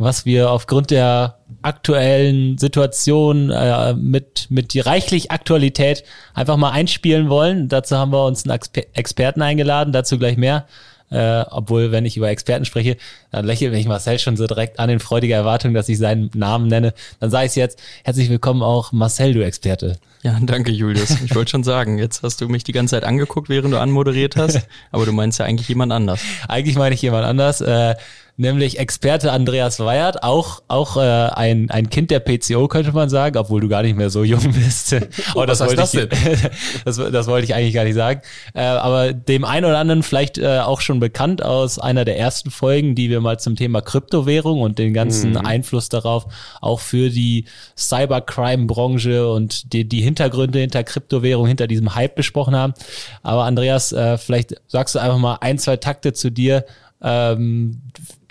was wir aufgrund der aktuellen Situation äh, mit, mit die reichlich Aktualität einfach mal einspielen wollen. Dazu haben wir uns einen Exper Experten eingeladen, dazu gleich mehr. Äh, obwohl, wenn ich über Experten spreche, dann lächelt mich Marcel schon so direkt an in freudiger Erwartung, dass ich seinen Namen nenne. Dann sage ich jetzt, herzlich willkommen auch Marcel, du Experte. Ja, danke Julius. Ich wollte schon sagen, jetzt hast du mich die ganze Zeit angeguckt, während du anmoderiert hast, aber du meinst ja eigentlich jemand anders. Eigentlich meine ich jemand anders. Äh, nämlich Experte Andreas Weyert, auch, auch äh, ein, ein Kind der PCO, könnte man sagen, obwohl du gar nicht mehr so jung bist. oh, das, wollte das, ich, das, das, wollte ich eigentlich gar nicht sagen. Äh, aber dem einen oder anderen vielleicht äh, auch schon bekannt aus einer der ersten Folgen, die wir mal zum Thema Kryptowährung und den ganzen mhm. Einfluss darauf auch für die Cybercrime-Branche und die, die Hintergründe hinter Kryptowährung, hinter diesem Hype besprochen haben. Aber Andreas, äh, vielleicht sagst du einfach mal ein, zwei Takte zu dir. Ähm,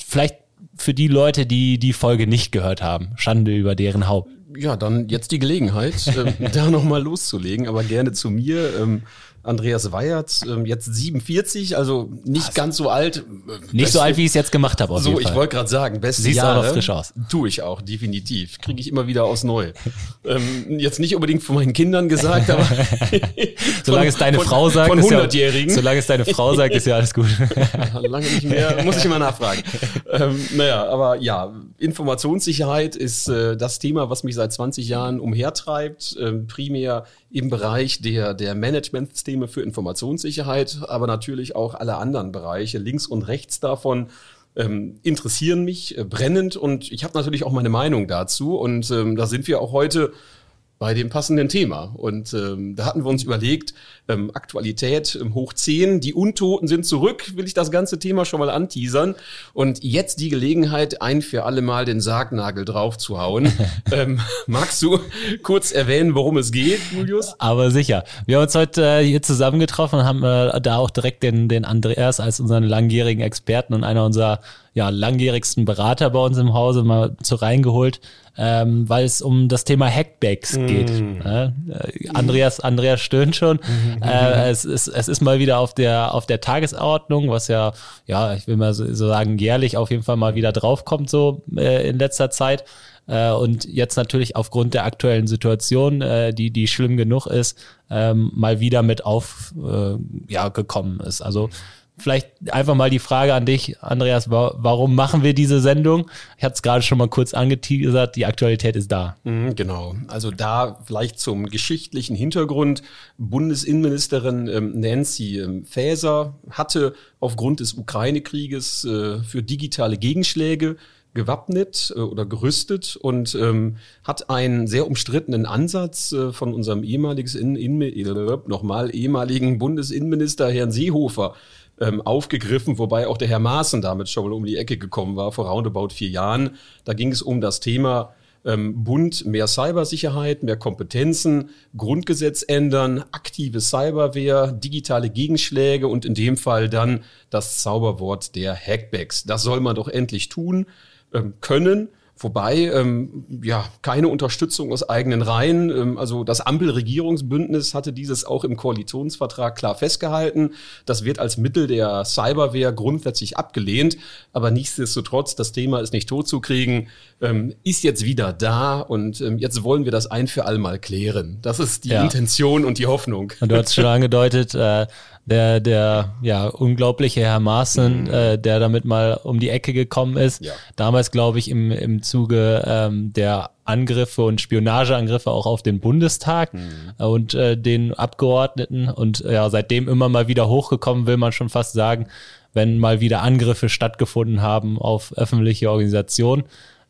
vielleicht für die Leute, die die Folge nicht gehört haben. Schande über deren Haupt. Ja, dann jetzt die Gelegenheit, äh, da nochmal loszulegen, aber gerne zu mir. Ähm, Andreas Weyert, ähm, jetzt 47, also nicht Was? ganz so alt. Nicht Beste, so alt, wie ich es jetzt gemacht habe. So, ich wollte gerade sagen, beste Siehst Jahre. auch noch frisch aus. Tue ich auch, definitiv. Kriege ich immer wieder aus neu. ähm, jetzt nicht unbedingt von meinen Kindern gesagt, aber solange es deine von, Frau sagt, von 100-Jährigen. Ja, solange es deine Frau sagt, ist ja alles gut. Lange nicht mehr, muss ich immer nachfragen. ähm, naja, aber ja, Informationssicherheit ist äh, das Thema, was mich seit 20 Jahren umhertreibt. Ähm, primär im Bereich der, der Managementsysteme für Informationssicherheit, aber natürlich auch alle anderen Bereiche links und rechts davon ähm, interessieren mich äh, brennend und ich habe natürlich auch meine Meinung dazu und ähm, da sind wir auch heute bei dem passenden Thema. Und ähm, da hatten wir uns überlegt, ähm, Aktualität ähm, hoch 10, die Untoten sind zurück, will ich das ganze Thema schon mal anteasern. Und jetzt die Gelegenheit, ein für alle Mal den Sargnagel drauf zu hauen. ähm, magst du kurz erwähnen, worum es geht, Julius? Aber sicher. Wir haben uns heute äh, hier zusammengetroffen und haben äh, da auch direkt den, den Andreas als unseren langjährigen Experten und einer unserer ja, langjährigsten Berater bei uns im Hause mal zu reingeholt, ähm, weil es um das Thema Hackbacks mm. geht. Äh, Andreas, Andreas stöhnt schon. Äh, es, ist, es ist mal wieder auf der, auf der Tagesordnung, was ja, ja, ich will mal so, so sagen, jährlich auf jeden Fall mal wieder draufkommt, so äh, in letzter Zeit. Äh, und jetzt natürlich aufgrund der aktuellen Situation, äh, die, die schlimm genug ist, ähm, mal wieder mit auf äh, ja, gekommen ist. Also vielleicht einfach mal die Frage an dich, Andreas, warum machen wir diese Sendung? Ich hatte es gerade schon mal kurz angeteasert, die Aktualität ist da. Mhm, genau, also da vielleicht zum geschichtlichen Hintergrund. Bundesinnenministerin ähm, Nancy ähm, Faeser hatte aufgrund des Ukraine-Krieges äh, für digitale Gegenschläge gewappnet äh, oder gerüstet und ähm, hat einen sehr umstrittenen Ansatz äh, von unserem ehemaligen, in, in, äh, nochmal ehemaligen Bundesinnenminister Herrn Seehofer ähm, aufgegriffen, wobei auch der Herr Maaßen damit schon mal um die Ecke gekommen war, vor roundabout vier Jahren. Da ging es um das Thema ähm, Bund, mehr Cybersicherheit, mehr Kompetenzen, Grundgesetz ändern, aktive Cyberwehr, digitale Gegenschläge und in dem Fall dann das Zauberwort der Hackbacks. Das soll man doch endlich tun ähm, können. Wobei, ähm, ja, keine Unterstützung aus eigenen Reihen. Ähm, also das Ampelregierungsbündnis hatte dieses auch im Koalitionsvertrag klar festgehalten. Das wird als Mittel der Cyberwehr grundsätzlich abgelehnt. Aber nichtsdestotrotz, das Thema ist nicht totzukriegen, ähm, ist jetzt wieder da und ähm, jetzt wollen wir das ein für all mal klären. Das ist die ja. Intention und die Hoffnung. Und du hast schon angedeutet, äh, der, der ja unglaubliche Herr Maaßen, mhm. äh, der damit mal um die Ecke gekommen ist. Ja. Damals, glaube ich, im, im Zuge ähm, der Angriffe und Spionageangriffe auch auf den Bundestag mhm. und äh, den Abgeordneten und ja, seitdem immer mal wieder hochgekommen, will man schon fast sagen, wenn mal wieder Angriffe stattgefunden haben auf öffentliche Organisationen.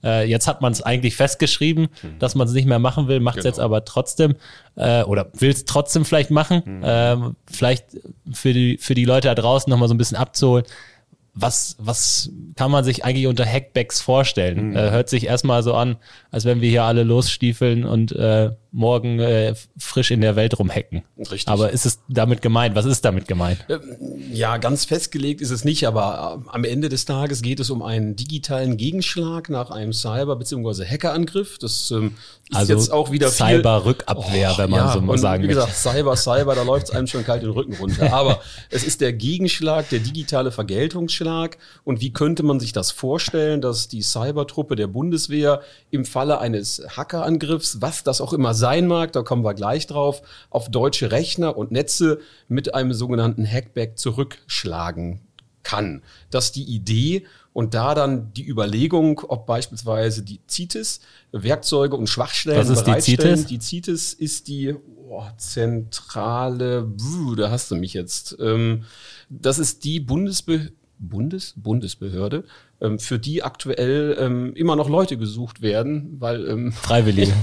Äh, jetzt hat man es eigentlich festgeschrieben, mhm. dass man es nicht mehr machen will, macht es genau. jetzt aber trotzdem äh, oder will es trotzdem vielleicht machen. Mhm. Ähm, vielleicht für die, für die Leute da draußen nochmal so ein bisschen abzuholen. Was, was kann man sich eigentlich unter Hackbacks vorstellen? Mhm. Äh, hört sich erstmal so an, als wenn wir hier alle losstiefeln und äh, morgen äh, frisch in der Welt rumhacken. Richtig. Aber ist es damit gemeint? Was ist damit gemeint? Ähm, ja, ganz festgelegt ist es nicht, aber äh, am Ende des Tages geht es um einen digitalen Gegenschlag nach einem Cyber- bzw. Hackerangriff. Das ähm, ist also jetzt auch wieder Cyber-Rückabwehr, oh, wenn man ja, so mal sagen will. Wie gesagt, Cyber, Cyber, da läuft es einem schon kalt den Rücken runter. Aber es ist der Gegenschlag, der digitale Vergeltungsschlag. Und wie könnte man sich das vorstellen, dass die Cybertruppe der Bundeswehr im Falle eines Hackerangriffs, was das auch immer sein mag, da kommen wir gleich drauf, auf deutsche Rechner und Netze mit einem sogenannten Hackback zurückschlagen kann. Das ist die Idee und da dann die Überlegung, ob beispielsweise die CITES Werkzeuge und Schwachstellen Was ist bereitstellen. Die CITES? die CITES ist die oh, zentrale, da hast du mich jetzt. Ähm, das ist die Bundesbe Bundes Bundesbehörde, für die aktuell ähm, immer noch Leute gesucht werden, weil ähm, Freiwillige.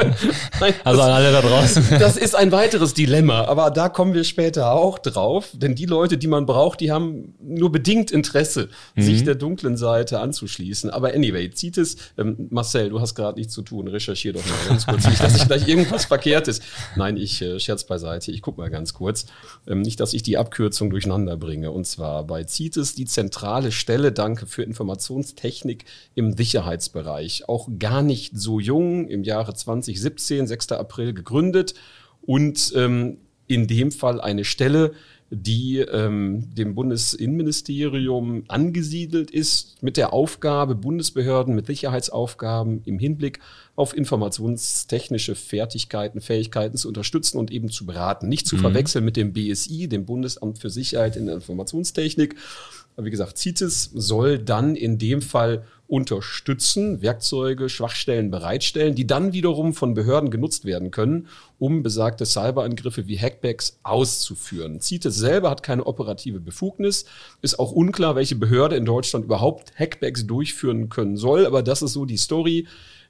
Nein, also an alle da draußen. Das ist ein weiteres Dilemma, aber da kommen wir später auch drauf, denn die Leute, die man braucht, die haben nur bedingt Interesse, mhm. sich der dunklen Seite anzuschließen. Aber anyway, zieht es, ähm, Marcel, du hast gerade nichts zu tun, recherchier doch mal ganz kurz, nicht, dass ich gleich irgendwas verkehrt ist. Nein, ich äh, scherz beiseite, ich guck mal ganz kurz, ähm, nicht, dass ich die Abkürzung durcheinander bringe. Und zwar bei CITES die zentrale Stelle, danke für Informationen Informationstechnik im Sicherheitsbereich. Auch gar nicht so jung, im Jahre 2017, 6. April gegründet und ähm, in dem Fall eine Stelle, die ähm, dem Bundesinnenministerium angesiedelt ist, mit der Aufgabe, Bundesbehörden mit Sicherheitsaufgaben im Hinblick auf informationstechnische Fertigkeiten, Fähigkeiten zu unterstützen und eben zu beraten. Nicht zu mhm. verwechseln mit dem BSI, dem Bundesamt für Sicherheit in der Informationstechnik, wie gesagt, CITES soll dann in dem Fall unterstützen, Werkzeuge, Schwachstellen bereitstellen, die dann wiederum von Behörden genutzt werden können, um besagte Cyberangriffe wie Hackbacks auszuführen. CITES selber hat keine operative Befugnis, ist auch unklar, welche Behörde in Deutschland überhaupt Hackbacks durchführen können soll, aber das ist so die Story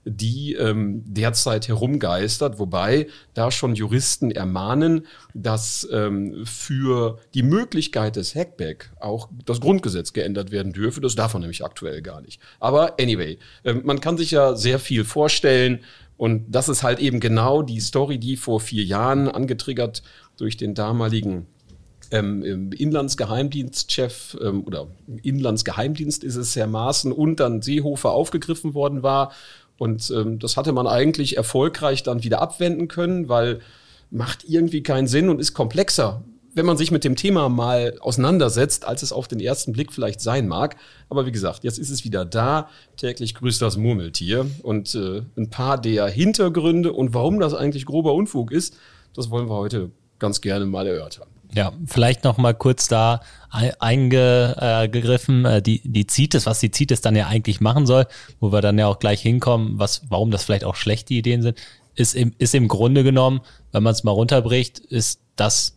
die ähm, derzeit herumgeistert, wobei da schon Juristen ermahnen, dass ähm, für die Möglichkeit des Hackback auch das Grundgesetz geändert werden dürfe. Das darf man nämlich aktuell gar nicht. Aber anyway, äh, man kann sich ja sehr viel vorstellen. Und das ist halt eben genau die Story, die vor vier Jahren angetriggert durch den damaligen ähm, Inlandsgeheimdienstchef ähm, oder Inlandsgeheimdienst ist es Herr Maaßen und dann Seehofer aufgegriffen worden war und ähm, das hatte man eigentlich erfolgreich dann wieder abwenden können, weil macht irgendwie keinen Sinn und ist komplexer, wenn man sich mit dem Thema mal auseinandersetzt, als es auf den ersten Blick vielleicht sein mag. Aber wie gesagt, jetzt ist es wieder da. Täglich grüßt das Murmeltier. Und äh, ein paar der Hintergründe und warum das eigentlich grober Unfug ist, das wollen wir heute ganz gerne mal erörtern. Ja, vielleicht noch mal kurz da eingegriffen, äh, die, die CITES, was die CITES dann ja eigentlich machen soll, wo wir dann ja auch gleich hinkommen, was, warum das vielleicht auch schlechte Ideen sind, ist im, ist im Grunde genommen, wenn man es mal runterbricht, ist das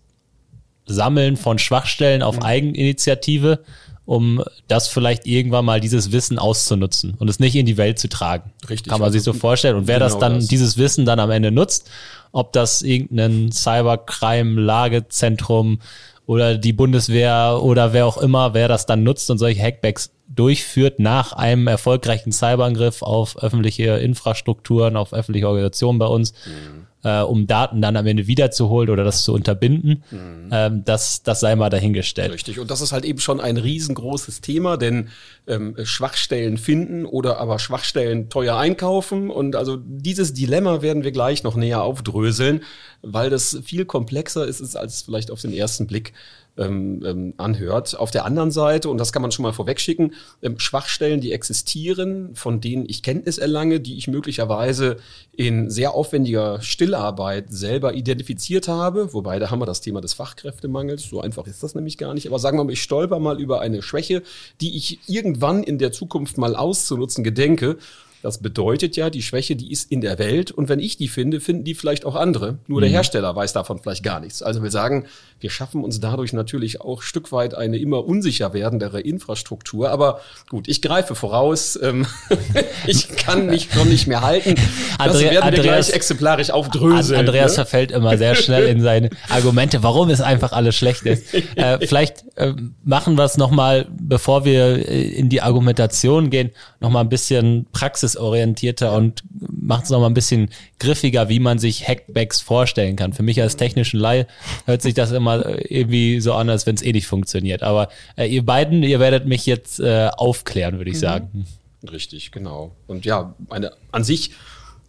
Sammeln von Schwachstellen auf mhm. Eigeninitiative, um das vielleicht irgendwann mal dieses Wissen auszunutzen und es nicht in die Welt zu tragen. Richtig. Kann man sich so vorstellen. Und wer genau das dann, das. dieses Wissen dann am Ende nutzt, ob das irgendein Cybercrime-Lagezentrum oder die Bundeswehr oder wer auch immer, wer das dann nutzt und solche Hackbacks durchführt nach einem erfolgreichen Cyberangriff auf öffentliche Infrastrukturen, auf öffentliche Organisationen bei uns. Mhm äh, um Daten dann am Ende wiederzuholen oder das zu unterbinden. Mhm. Ähm, das, das sei mal dahingestellt. Richtig. Und das ist halt eben schon ein riesengroßes Thema, denn ähm, Schwachstellen finden oder aber Schwachstellen teuer einkaufen. Und also dieses Dilemma werden wir gleich noch näher aufdröseln, weil das viel komplexer ist, als vielleicht auf den ersten Blick ähm, ähm, anhört. Auf der anderen Seite, und das kann man schon mal vorwegschicken, ähm, Schwachstellen, die existieren, von denen ich Kenntnis erlange, die ich möglicherweise in sehr aufwendiger Stillarbeit selber identifiziert habe, wobei da haben wir das Thema des Fachkräftemangels, so einfach ist das nämlich gar nicht, aber sagen wir mal, ich stolper mal über eine Schwäche, die ich irgendwann in der Zukunft mal auszunutzen gedenke Das bedeutet ja, die Schwäche, die ist in der Welt und wenn ich die finde, finden die vielleicht auch andere. Nur der mhm. Hersteller weiß davon vielleicht gar nichts. Also wir sagen, wir schaffen uns dadurch natürlich auch Stück weit eine immer unsicher werdendere Infrastruktur. Aber gut, ich greife voraus. Ähm, ich kann mich schon nicht mehr halten. Das Andre werden Andreas, wir gleich exemplarisch aufdröseln. Andreas ne? verfällt immer sehr schnell in seine Argumente, warum es einfach alles schlecht ist. Äh, vielleicht äh, machen wir es nochmal, bevor wir äh, in die Argumentation gehen, nochmal ein bisschen praxisorientierter und machen es nochmal ein bisschen griffiger, wie man sich Hackbacks vorstellen kann. Für mich als technischen Laie hört sich das immer irgendwie so an, als wenn es eh nicht funktioniert. Aber äh, ihr beiden, ihr werdet mich jetzt äh, aufklären, würde ich mhm. sagen. Richtig, genau. Und ja, eine an sich,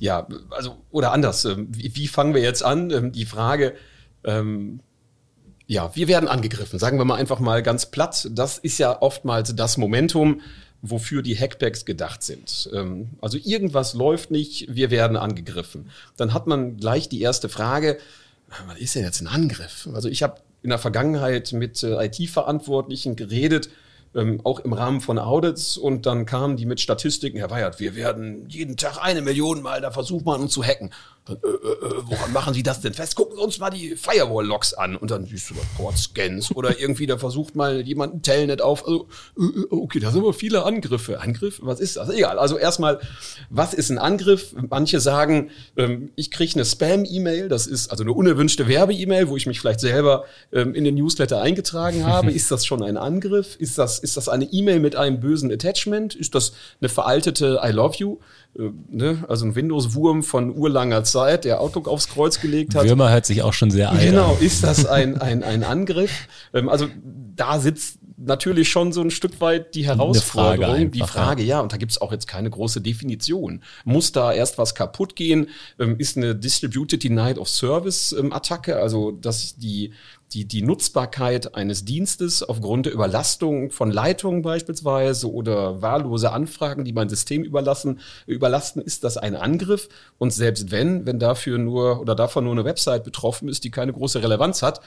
ja, also oder anders. Ähm, wie, wie fangen wir jetzt an? Ähm, die Frage. Ähm, ja, wir werden angegriffen. Sagen wir mal einfach mal ganz platt. Das ist ja oftmals das Momentum, wofür die Hackbacks gedacht sind. Ähm, also irgendwas läuft nicht, wir werden angegriffen. Dann hat man gleich die erste Frage, was ist denn jetzt ein Angriff? Also ich habe in der Vergangenheit mit äh, IT-Verantwortlichen geredet, ähm, auch im Rahmen von Audits und dann kamen die mit Statistiken, Herr Weihert, wir werden jeden Tag eine Million Mal, da versucht man uns zu hacken. Dann, äh, äh, äh, woran machen Sie das denn fest? Gucken Sie uns mal die Firewall-Logs an und dann siehst du da Port-Scans oder irgendwie, da versucht mal jemand ein Telnet auf. Also, äh, äh, okay, da sind aber viele Angriffe. Angriff? Was ist das? Egal. Also erstmal, was ist ein Angriff? Manche sagen, ähm, ich kriege eine Spam-E-Mail, das ist also eine unerwünschte Werbe-E-Mail, wo ich mich vielleicht selber ähm, in den Newsletter eingetragen habe. ist das schon ein Angriff? Ist das, ist das eine E-Mail mit einem bösen Attachment? Ist das eine veraltete I love you? Äh, ne? Also ein Windows-Wurm von urlanger Zeit, der Outlook aufs Kreuz gelegt hat. Würmer hört sich auch schon sehr alt Genau, ist das ein, ein, ein Angriff? Ähm, also da sitzt natürlich schon so ein Stück weit die Herausforderung, Frage einfach, die Frage, ja. und da gibt's auch jetzt keine große Definition. Muss da erst was kaputt gehen? Ähm, ist eine Distributed Denied of Service ähm, Attacke, also dass die die, die Nutzbarkeit eines Dienstes aufgrund der Überlastung von Leitungen beispielsweise oder wahllose Anfragen, die mein System überlassen, überlasten, ist das ein Angriff. Und selbst wenn, wenn dafür nur oder davon nur eine Website betroffen ist, die keine große Relevanz hat,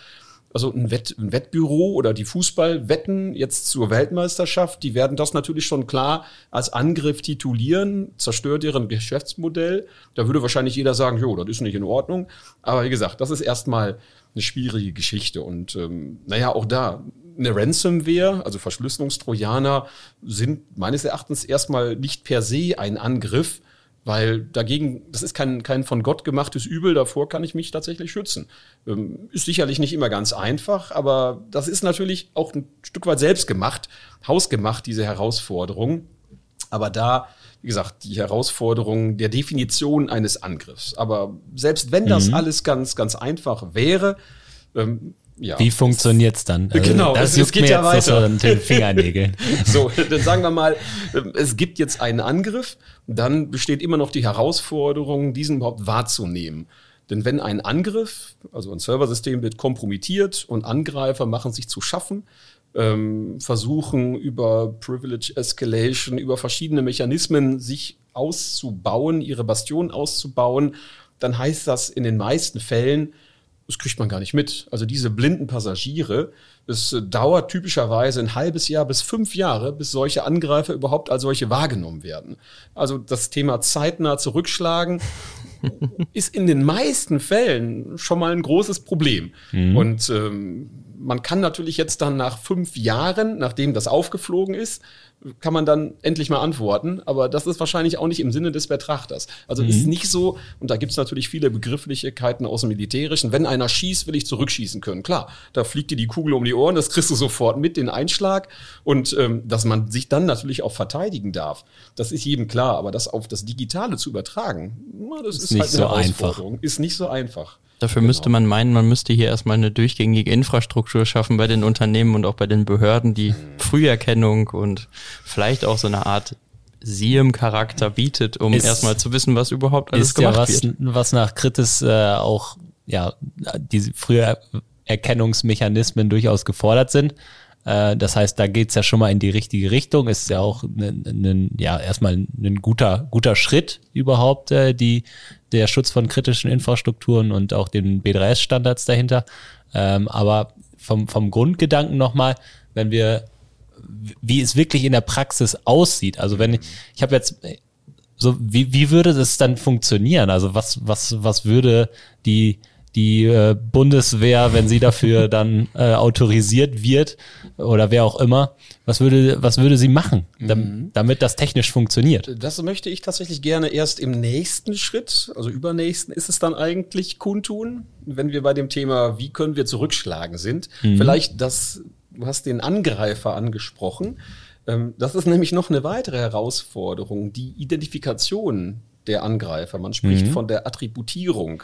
also ein, Wett, ein Wettbüro oder die Fußballwetten jetzt zur Weltmeisterschaft, die werden das natürlich schon klar als Angriff titulieren, zerstört deren Geschäftsmodell. Da würde wahrscheinlich jeder sagen, jo, das ist nicht in Ordnung. Aber wie gesagt, das ist erstmal eine schwierige Geschichte. Und ähm, naja, auch da, eine Ransomware, also Verschlüsselungstrojaner, sind meines Erachtens erstmal nicht per se ein Angriff, weil dagegen, das ist kein, kein von Gott gemachtes Übel, davor kann ich mich tatsächlich schützen. Ähm, ist sicherlich nicht immer ganz einfach, aber das ist natürlich auch ein Stück weit selbst gemacht, hausgemacht, diese Herausforderung. Aber da wie gesagt, die Herausforderung der Definition eines Angriffs. Aber selbst wenn das mhm. alles ganz, ganz einfach wäre, ähm, ja. Wie funktioniert's dann? Also genau, das es, es geht ja weiter. So den Fingernägeln. so, dann sagen wir mal, ähm, es gibt jetzt einen Angriff, dann besteht immer noch die Herausforderung, diesen überhaupt wahrzunehmen. Denn wenn ein Angriff, also ein Serversystem wird kompromittiert und Angreifer machen sich zu schaffen, ähm, versuchen über Privilege Escalation, über verschiedene Mechanismen sich auszubauen, ihre Bastion auszubauen, dann heißt das in den meisten Fällen, das kriegt man gar nicht mit. Also diese blinden Passagiere, es dauert typischerweise ein halbes Jahr bis fünf Jahre, bis solche Angreifer überhaupt als solche wahrgenommen werden. Also das Thema zeitnah zurückschlagen ist in den meisten Fällen schon mal ein großes Problem. Mhm. Und ähm, man kann natürlich jetzt dann nach fünf Jahren, nachdem das aufgeflogen ist, kann man dann endlich mal antworten. Aber das ist wahrscheinlich auch nicht im Sinne des Betrachters. Also mhm. ist nicht so, und da gibt es natürlich viele Begrifflichkeiten aus dem Militärischen, wenn einer schießt, will ich zurückschießen können. Klar, da fliegt dir die Kugel um die Ohren, das kriegst du sofort mit, den Einschlag. Und ähm, dass man sich dann natürlich auch verteidigen darf, das ist jedem klar. Aber das auf das Digitale zu übertragen, das ist, ist nicht halt eine so Herausforderung. Einfach. Ist nicht so einfach. Dafür genau. müsste man meinen, man müsste hier erstmal eine durchgängige Infrastruktur schaffen bei den Unternehmen und auch bei den Behörden, die Früherkennung und vielleicht auch so eine Art SIEM-Charakter bietet, um ist, erstmal zu wissen, was überhaupt alles ist gemacht ja was, wird. Was nach Kritis äh, auch ja diese Früherkennungsmechanismen durchaus gefordert sind. Äh, das heißt, da geht's ja schon mal in die richtige Richtung. Ist ja auch ein, ein, ja erstmal ein guter guter Schritt überhaupt äh, die der Schutz von kritischen Infrastrukturen und auch den B3S-Standards dahinter. Ähm, aber vom vom Grundgedanken nochmal, wenn wir wie es wirklich in der Praxis aussieht. Also wenn ich, ich habe jetzt so, wie, wie würde das dann funktionieren? Also was, was, was würde die, die äh, Bundeswehr, wenn sie dafür dann äh, autorisiert wird oder wer auch immer, was würde, was würde sie machen, damit, mhm. damit das technisch funktioniert? Das möchte ich tatsächlich gerne erst im nächsten Schritt, also übernächsten ist es dann eigentlich kundtun, wenn wir bei dem Thema, wie können wir zurückschlagen sind. Mhm. Vielleicht das, du hast den Angreifer angesprochen. Ähm, das ist nämlich noch eine weitere Herausforderung, die Identifikation der Angreifer. Man spricht mhm. von der Attributierung.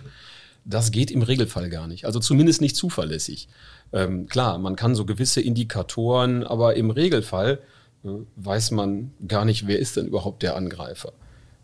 Das geht im Regelfall gar nicht. Also zumindest nicht zuverlässig. Ähm, klar, man kann so gewisse Indikatoren, aber im Regelfall äh, weiß man gar nicht, wer ist denn überhaupt der Angreifer.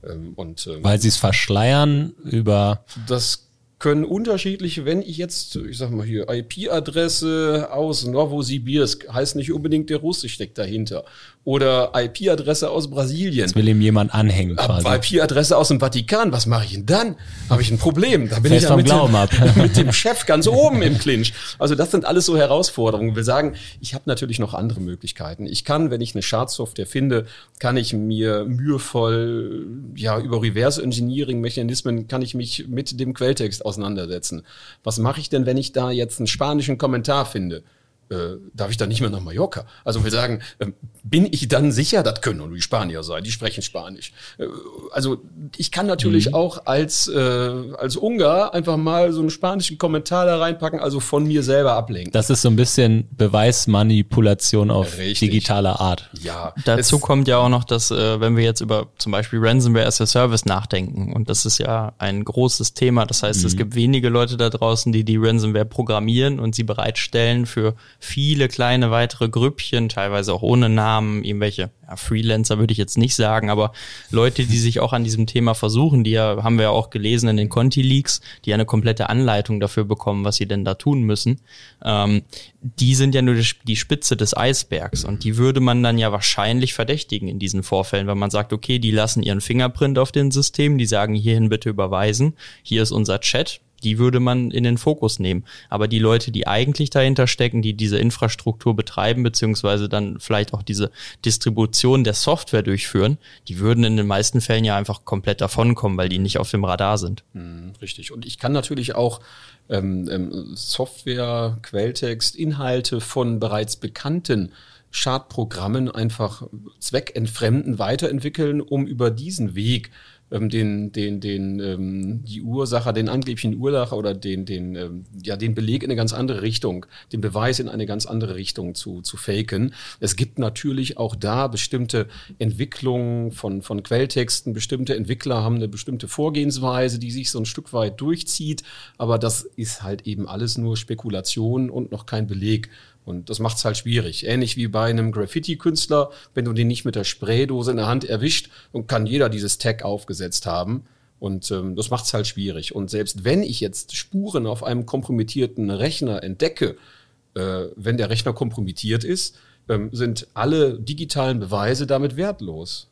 Ähm, und, ähm, Weil sie es verschleiern über. Das können unterschiedliche, wenn ich jetzt, ich sag mal hier, IP-Adresse aus Novosibirsk, heißt nicht unbedingt der Russe steckt dahinter. Oder IP-Adresse aus Brasilien. Das will ihm jemand anhängen quasi. IP-Adresse aus dem Vatikan, was mache ich denn dann? Habe ich ein Problem. Da bin Fest ich ja mit, dem, ab. mit dem Chef ganz oben im Clinch. Also das sind alles so Herausforderungen. Wir sagen, ich habe natürlich noch andere Möglichkeiten. Ich kann, wenn ich eine Schadsoftware finde, kann ich mir mühevoll, ja, über Reverse Engineering Mechanismen kann ich mich mit dem Quelltext auseinandersetzen. Was mache ich denn, wenn ich da jetzt einen spanischen Kommentar finde? Äh, darf ich dann nicht mehr nach Mallorca? Also wir sagen, äh, bin ich dann sicher, das können nur die Spanier sein, die sprechen Spanisch. Äh, also ich kann natürlich mhm. auch als, äh, als Ungar einfach mal so einen spanischen Kommentar da reinpacken, also von mir selber ablenken. Das ist so ein bisschen Beweismanipulation auf Richtig. digitaler Art. Ja. Dazu kommt ja auch noch, dass äh, wenn wir jetzt über zum Beispiel Ransomware as a Service nachdenken, und das ist ja ein großes Thema, das heißt, mhm. es gibt wenige Leute da draußen, die die Ransomware programmieren und sie bereitstellen für viele kleine weitere Grüppchen, teilweise auch ohne Namen, irgendwelche ja, Freelancer würde ich jetzt nicht sagen, aber Leute, die sich auch an diesem Thema versuchen, die ja, haben wir ja auch gelesen in den Conti-Leaks, die ja eine komplette Anleitung dafür bekommen, was sie denn da tun müssen, ähm, die sind ja nur die Spitze des Eisbergs und die würde man dann ja wahrscheinlich verdächtigen in diesen Vorfällen, wenn man sagt, okay, die lassen ihren Fingerprint auf den System, die sagen hierhin bitte überweisen, hier ist unser Chat, die würde man in den Fokus nehmen. Aber die Leute, die eigentlich dahinter stecken, die diese Infrastruktur betreiben, beziehungsweise dann vielleicht auch diese Distribution der Software durchführen, die würden in den meisten Fällen ja einfach komplett davonkommen, weil die nicht auf dem Radar sind. Hm, richtig. Und ich kann natürlich auch ähm, ähm, Software, Quelltext, Inhalte von bereits bekannten Schadprogrammen einfach zweckentfremden, weiterentwickeln, um über diesen Weg ähm, den, den, den, ähm, die Ursache, den angeblichen Ursache oder den, den, ähm, ja, den Beleg in eine ganz andere Richtung, den Beweis in eine ganz andere Richtung zu, zu faken. Es gibt natürlich auch da bestimmte Entwicklungen von, von Quelltexten. Bestimmte Entwickler haben eine bestimmte Vorgehensweise, die sich so ein Stück weit durchzieht. Aber das ist halt eben alles nur Spekulation und noch kein Beleg. Und das macht es halt schwierig. Ähnlich wie bei einem Graffiti-Künstler, wenn du den nicht mit der Spraydose in der Hand erwischt, und kann jeder dieses Tag aufgesetzt haben. Und ähm, das macht es halt schwierig. Und selbst wenn ich jetzt Spuren auf einem kompromittierten Rechner entdecke, äh, wenn der Rechner kompromittiert ist, ähm, sind alle digitalen Beweise damit wertlos.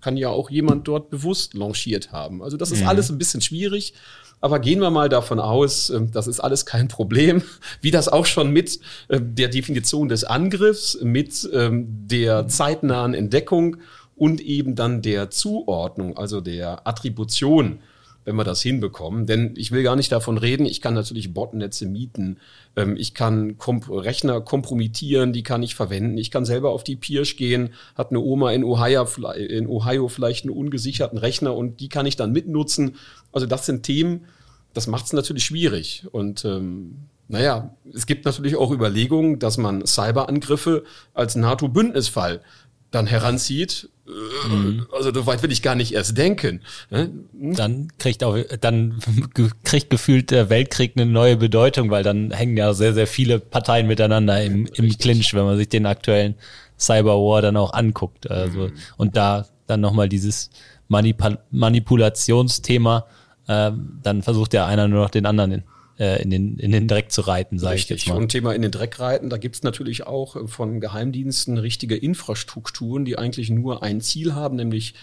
Kann ja auch jemand dort bewusst launchiert haben. Also das ist mhm. alles ein bisschen schwierig. Aber gehen wir mal davon aus, ähm, das ist alles kein Problem, wie das auch schon mit ähm, der Definition des Angriffs, mit ähm, der zeitnahen Entdeckung und eben dann der Zuordnung, also der Attribution wenn wir das hinbekommen. Denn ich will gar nicht davon reden, ich kann natürlich Botnetze mieten, ähm, ich kann Kom Rechner kompromittieren, die kann ich verwenden, ich kann selber auf die Pirsch gehen, hat eine Oma in Ohio, in Ohio vielleicht einen ungesicherten Rechner und die kann ich dann mitnutzen. Also das sind Themen, das macht es natürlich schwierig. Und ähm, naja, es gibt natürlich auch Überlegungen, dass man Cyberangriffe als NATO-Bündnisfall dann heranzieht. Mhm. Also so weit will ich gar nicht erst denken. Hm? Dann kriegt auch, dann kriegt gefühlt der Weltkrieg eine neue Bedeutung, weil dann hängen ja sehr, sehr viele Parteien miteinander im, im Clinch, wenn man sich den aktuellen Cyberwar dann auch anguckt. Also, mhm. und da dann nochmal dieses Manipul Manipulationsthema, äh, dann versucht ja einer nur noch den anderen in, äh, in, den, in den Dreck zu reiten, sage ich jetzt mal. Und Thema in den Dreck reiten, da gibt's natürlich auch äh, von Geheimdiensten richtige Infrastrukturen, die eigentlich nur ein Ziel haben, nämlich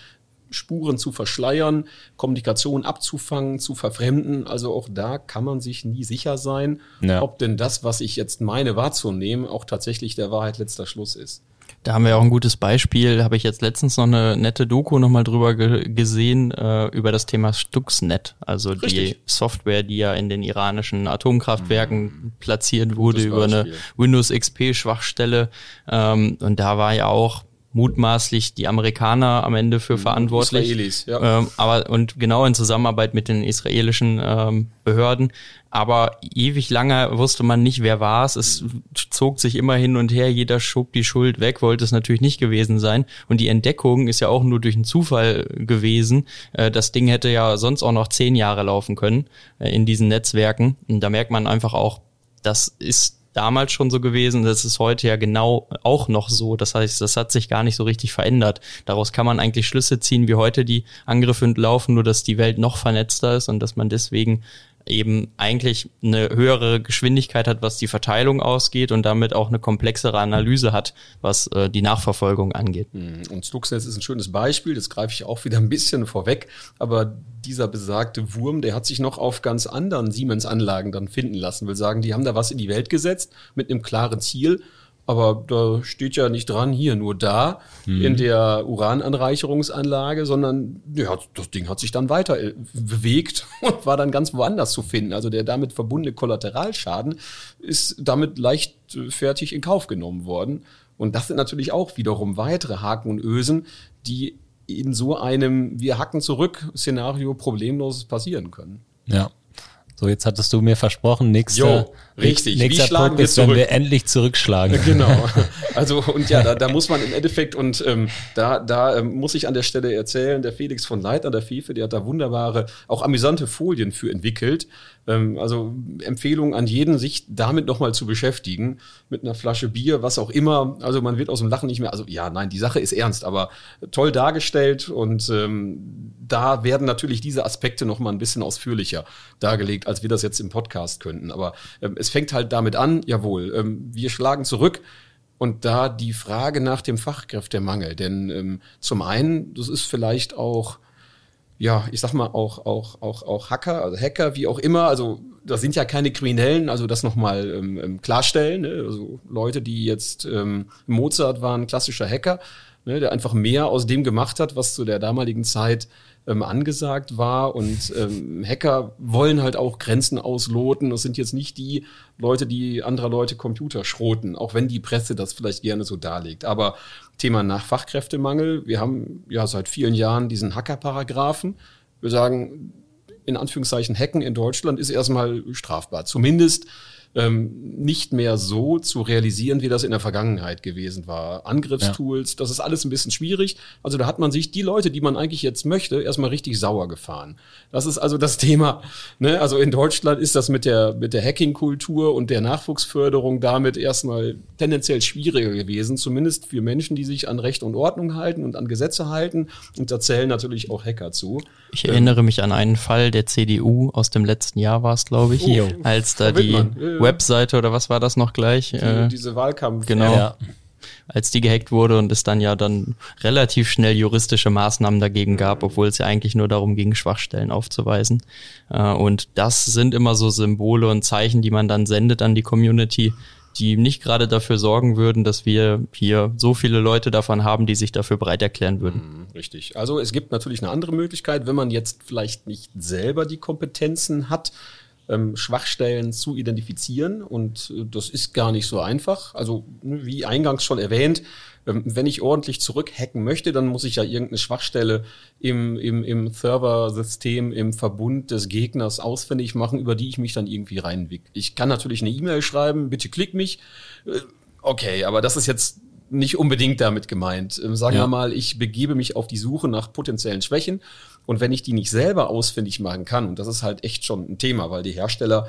Spuren zu verschleiern, Kommunikation abzufangen, zu verfremden. Also auch da kann man sich nie sicher sein, ja. ob denn das, was ich jetzt meine wahrzunehmen, auch tatsächlich der Wahrheit letzter Schluss ist. Da haben wir auch ein gutes Beispiel, habe ich jetzt letztens noch eine nette Doku nochmal drüber ge gesehen, äh, über das Thema Stuxnet, also Richtig. die Software, die ja in den iranischen Atomkraftwerken mhm. platziert wurde über eine Windows XP Schwachstelle. Ähm, und da war ja auch mutmaßlich die Amerikaner am Ende für mhm. verantwortlich. Israelis, ja. Ähm, aber und genau in Zusammenarbeit mit den israelischen ähm, Behörden. Aber ewig lange wusste man nicht, wer war es. Es zog sich immer hin und her. Jeder schob die Schuld weg, wollte es natürlich nicht gewesen sein. Und die Entdeckung ist ja auch nur durch einen Zufall gewesen. Äh, das Ding hätte ja sonst auch noch zehn Jahre laufen können äh, in diesen Netzwerken. Und da merkt man einfach auch, das ist damals schon so gewesen, das ist heute ja genau auch noch so. Das heißt, das hat sich gar nicht so richtig verändert. Daraus kann man eigentlich Schlüsse ziehen, wie heute die Angriffe laufen, nur dass die Welt noch vernetzter ist und dass man deswegen eben eigentlich eine höhere Geschwindigkeit hat, was die Verteilung ausgeht und damit auch eine komplexere Analyse hat, was äh, die Nachverfolgung angeht. Hm, und Stuxnet ist ein schönes Beispiel, das greife ich auch wieder ein bisschen vorweg, aber dieser besagte Wurm, der hat sich noch auf ganz anderen Siemens-Anlagen dann finden lassen, will sagen, die haben da was in die Welt gesetzt mit einem klaren Ziel aber da steht ja nicht dran, hier nur da hm. in der Urananreicherungsanlage, sondern ja, das Ding hat sich dann weiter äh, bewegt und war dann ganz woanders zu finden. Also der damit verbundene Kollateralschaden ist damit leichtfertig in Kauf genommen worden. Und das sind natürlich auch wiederum weitere Haken und Ösen, die in so einem Wir hacken zurück Szenario problemlos passieren können. Ja. So, jetzt hattest du mir versprochen, nächster, jo, richtig. nächster Wie Punkt ist, wenn wir endlich zurückschlagen. Genau. Also, und ja, da, da muss man im Endeffekt, und ähm, da, da ähm, muss ich an der Stelle erzählen, der Felix von Leitner, der Fefe, der hat da wunderbare, auch amüsante Folien für entwickelt, ähm, also Empfehlung an jeden, sich damit nochmal zu beschäftigen, mit einer Flasche Bier, was auch immer. Also man wird aus dem Lachen nicht mehr, also ja, nein, die Sache ist ernst, aber toll dargestellt und ähm, da werden natürlich diese Aspekte nochmal ein bisschen ausführlicher dargelegt, als wir das jetzt im Podcast könnten. Aber ähm, es fängt halt damit an, jawohl, ähm, wir schlagen zurück. Und da die Frage nach dem Fachkräftemangel, denn ähm, zum einen, das ist vielleicht auch ja, ich sag mal auch auch auch auch Hacker, also Hacker, wie auch immer. Also das sind ja keine Kriminellen. Also das nochmal ähm, ähm, klarstellen. Ne? Also Leute, die jetzt ähm, Mozart waren, klassischer Hacker, ne? der einfach mehr aus dem gemacht hat, was zu der damaligen Zeit ähm, angesagt war. Und ähm, Hacker wollen halt auch Grenzen ausloten. Das sind jetzt nicht die Leute, die anderer Leute Computer schroten, auch wenn die Presse das vielleicht gerne so darlegt. Aber Thema nach Fachkräftemangel. Wir haben ja seit vielen Jahren diesen Hacker-Paragraphen. Wir sagen, in Anführungszeichen, Hacken in Deutschland ist erstmal strafbar. Zumindest ähm, nicht mehr so zu realisieren, wie das in der Vergangenheit gewesen war. Angriffstools, ja. das ist alles ein bisschen schwierig. Also da hat man sich die Leute, die man eigentlich jetzt möchte, erstmal richtig sauer gefahren. Das ist also das Thema. Ne? Also in Deutschland ist das mit der, mit der Hacking-Kultur und der Nachwuchsförderung damit erstmal tendenziell schwieriger gewesen, zumindest für Menschen, die sich an Recht und Ordnung halten und an Gesetze halten. Und da zählen natürlich auch Hacker zu. Ich erinnere mich an einen Fall der CDU aus dem letzten Jahr war es, glaube ich, oh, als da die Webseite oder was war das noch gleich? Die, äh, diese Wahlkampf. Genau. Ja. Als die gehackt wurde und es dann ja dann relativ schnell juristische Maßnahmen dagegen gab, obwohl es ja eigentlich nur darum ging, Schwachstellen aufzuweisen. Äh, und das sind immer so Symbole und Zeichen, die man dann sendet an die Community, die nicht gerade dafür sorgen würden, dass wir hier so viele Leute davon haben, die sich dafür bereit erklären würden. Mhm, richtig. Also es gibt natürlich eine andere Möglichkeit, wenn man jetzt vielleicht nicht selber die Kompetenzen hat, ähm, Schwachstellen zu identifizieren. Und äh, das ist gar nicht so einfach. Also wie eingangs schon erwähnt, ähm, wenn ich ordentlich zurückhacken möchte, dann muss ich ja irgendeine Schwachstelle im, im, im Server-System, im Verbund des Gegners ausfindig machen, über die ich mich dann irgendwie reinwick. Ich kann natürlich eine E-Mail schreiben, bitte klick mich. Äh, okay, aber das ist jetzt nicht unbedingt damit gemeint. Ähm, sagen ja. wir mal, ich begebe mich auf die Suche nach potenziellen Schwächen und wenn ich die nicht selber ausfindig machen kann, und das ist halt echt schon ein Thema, weil die Hersteller,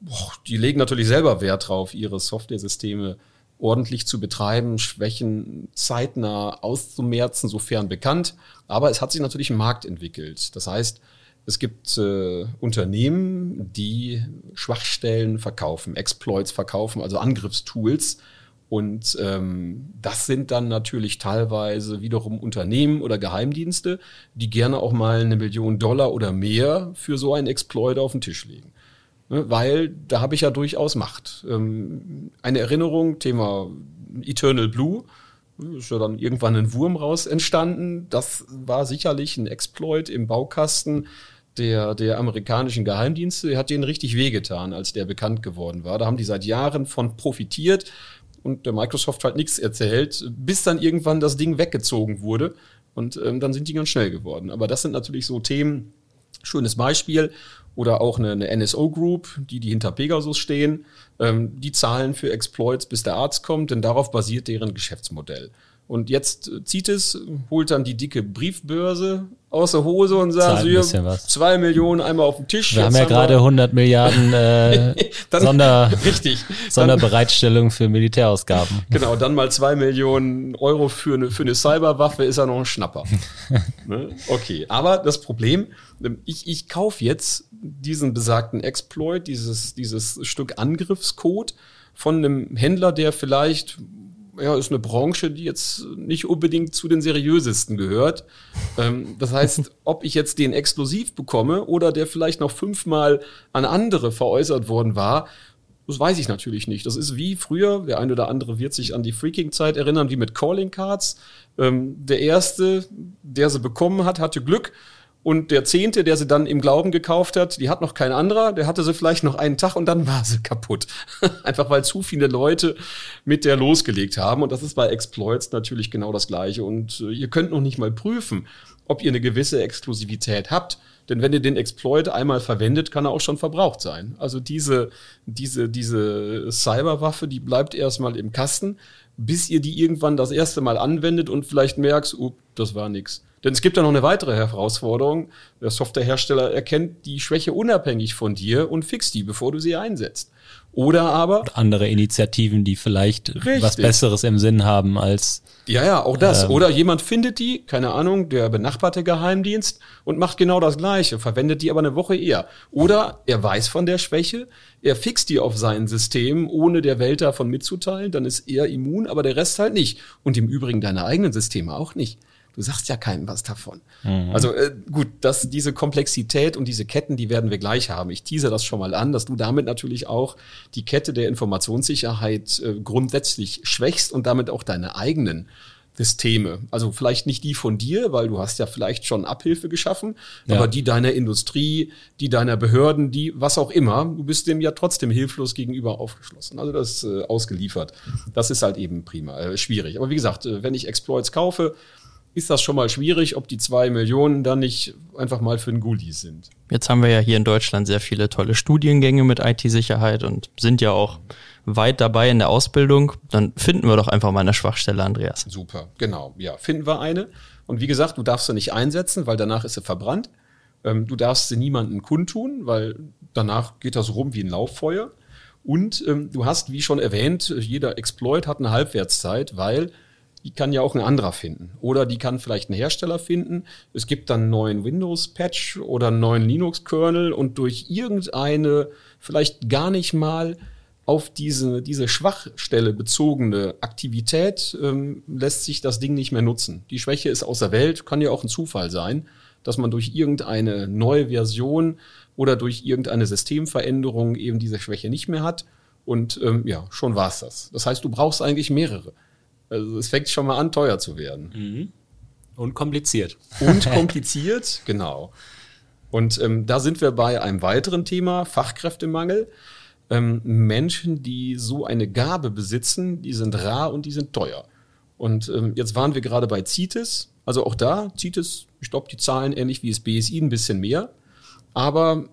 boah, die legen natürlich selber Wert drauf, ihre Software-Systeme ordentlich zu betreiben, Schwächen zeitnah auszumerzen, sofern bekannt. Aber es hat sich natürlich ein Markt entwickelt. Das heißt, es gibt äh, Unternehmen, die Schwachstellen verkaufen, Exploits verkaufen, also Angriffstools und ähm, das sind dann natürlich teilweise wiederum Unternehmen oder Geheimdienste, die gerne auch mal eine Million Dollar oder mehr für so einen Exploit auf den Tisch legen. Ne, weil da habe ich ja durchaus Macht. Ähm, eine Erinnerung, Thema Eternal Blue. ist ja dann irgendwann ein Wurm raus entstanden. Das war sicherlich ein Exploit im Baukasten der, der amerikanischen Geheimdienste. Der hat denen richtig wehgetan, als der bekannt geworden war. Da haben die seit Jahren von profitiert und der Microsoft halt nichts erzählt, bis dann irgendwann das Ding weggezogen wurde. Und ähm, dann sind die ganz schnell geworden. Aber das sind natürlich so Themen, schönes Beispiel. Oder auch eine, eine NSO Group, die, die hinter Pegasus stehen, ähm, die zahlen für Exploits, bis der Arzt kommt, denn darauf basiert deren Geschäftsmodell. Und jetzt zieht es, holt dann die dicke Briefbörse aus der Hose und sagt, hier, zwei Millionen einmal auf den Tisch. Wir haben ja gerade 100 Milliarden äh, dann, Sonder, richtig, Sonderbereitstellung für Militärausgaben. Genau, dann mal zwei Millionen Euro für eine, für eine Cyberwaffe ist ja noch ein Schnapper. ne? Okay, aber das Problem, ich, ich kaufe jetzt diesen besagten Exploit, dieses, dieses Stück Angriffscode von einem Händler, der vielleicht ja, ist eine Branche, die jetzt nicht unbedingt zu den seriösesten gehört. Ähm, das heißt, ob ich jetzt den exklusiv bekomme oder der vielleicht noch fünfmal an andere veräußert worden war, das weiß ich natürlich nicht. Das ist wie früher, der eine oder andere wird sich an die Freaking-Zeit erinnern, wie mit Calling Cards. Ähm, der erste, der sie bekommen hat, hatte Glück und der Zehnte, der sie dann im Glauben gekauft hat, die hat noch kein anderer, der hatte sie vielleicht noch einen Tag und dann war sie kaputt. Einfach weil zu viele Leute mit der losgelegt haben. Und das ist bei Exploits natürlich genau das Gleiche. Und äh, ihr könnt noch nicht mal prüfen, ob ihr eine gewisse Exklusivität habt. Denn wenn ihr den Exploit einmal verwendet, kann er auch schon verbraucht sein. Also diese, diese, diese Cyberwaffe, die bleibt erstmal im Kasten, bis ihr die irgendwann das erste Mal anwendet und vielleicht merkt, uh, das war nix. Denn es gibt ja noch eine weitere Herausforderung. Der Softwarehersteller erkennt die Schwäche unabhängig von dir und fixt die, bevor du sie einsetzt. Oder aber andere Initiativen, die vielleicht richtig. was Besseres im Sinn haben als ja ja auch das. Ähm, Oder jemand findet die, keine Ahnung, der benachbarte Geheimdienst und macht genau das Gleiche, verwendet die aber eine Woche eher. Oder er weiß von der Schwäche, er fixt die auf sein System, ohne der Welt davon mitzuteilen, dann ist er immun, aber der Rest halt nicht. Und im Übrigen deine eigenen Systeme auch nicht. Du sagst ja keinem was davon. Mhm. Also äh, gut, dass diese Komplexität und diese Ketten, die werden wir gleich haben. Ich tease das schon mal an, dass du damit natürlich auch die Kette der Informationssicherheit äh, grundsätzlich schwächst und damit auch deine eigenen Systeme. Also vielleicht nicht die von dir, weil du hast ja vielleicht schon Abhilfe geschaffen, ja. aber die deiner Industrie, die deiner Behörden, die was auch immer, du bist dem ja trotzdem hilflos gegenüber aufgeschlossen. Also das äh, ausgeliefert. Das ist halt eben prima, äh, schwierig. Aber wie gesagt, äh, wenn ich Exploits kaufe, ist das schon mal schwierig, ob die zwei Millionen dann nicht einfach mal für ein Gulli sind. Jetzt haben wir ja hier in Deutschland sehr viele tolle Studiengänge mit IT-Sicherheit und sind ja auch weit dabei in der Ausbildung. Dann finden wir doch einfach mal eine Schwachstelle, Andreas. Super, genau. Ja, finden wir eine. Und wie gesagt, du darfst sie nicht einsetzen, weil danach ist sie verbrannt. Ähm, du darfst sie niemandem kundtun, weil danach geht das rum wie ein Lauffeuer. Und ähm, du hast, wie schon erwähnt, jeder Exploit hat eine Halbwertszeit, weil die kann ja auch ein anderer finden. Oder die kann vielleicht ein Hersteller finden. Es gibt dann einen neuen Windows-Patch oder einen neuen Linux-Kernel und durch irgendeine vielleicht gar nicht mal auf diese, diese Schwachstelle bezogene Aktivität ähm, lässt sich das Ding nicht mehr nutzen. Die Schwäche ist außer Welt, kann ja auch ein Zufall sein, dass man durch irgendeine neue Version oder durch irgendeine Systemveränderung eben diese Schwäche nicht mehr hat. Und ähm, ja, schon war's das. Das heißt, du brauchst eigentlich mehrere. Also es fängt schon mal an, teuer zu werden. Mhm. Und kompliziert. Und kompliziert, genau. Und ähm, da sind wir bei einem weiteren Thema, Fachkräftemangel. Ähm, Menschen, die so eine Gabe besitzen, die sind rar und die sind teuer. Und ähm, jetzt waren wir gerade bei CITES. Also auch da, CITES, ich glaube, die zahlen ähnlich wie das BSI ein bisschen mehr. Aber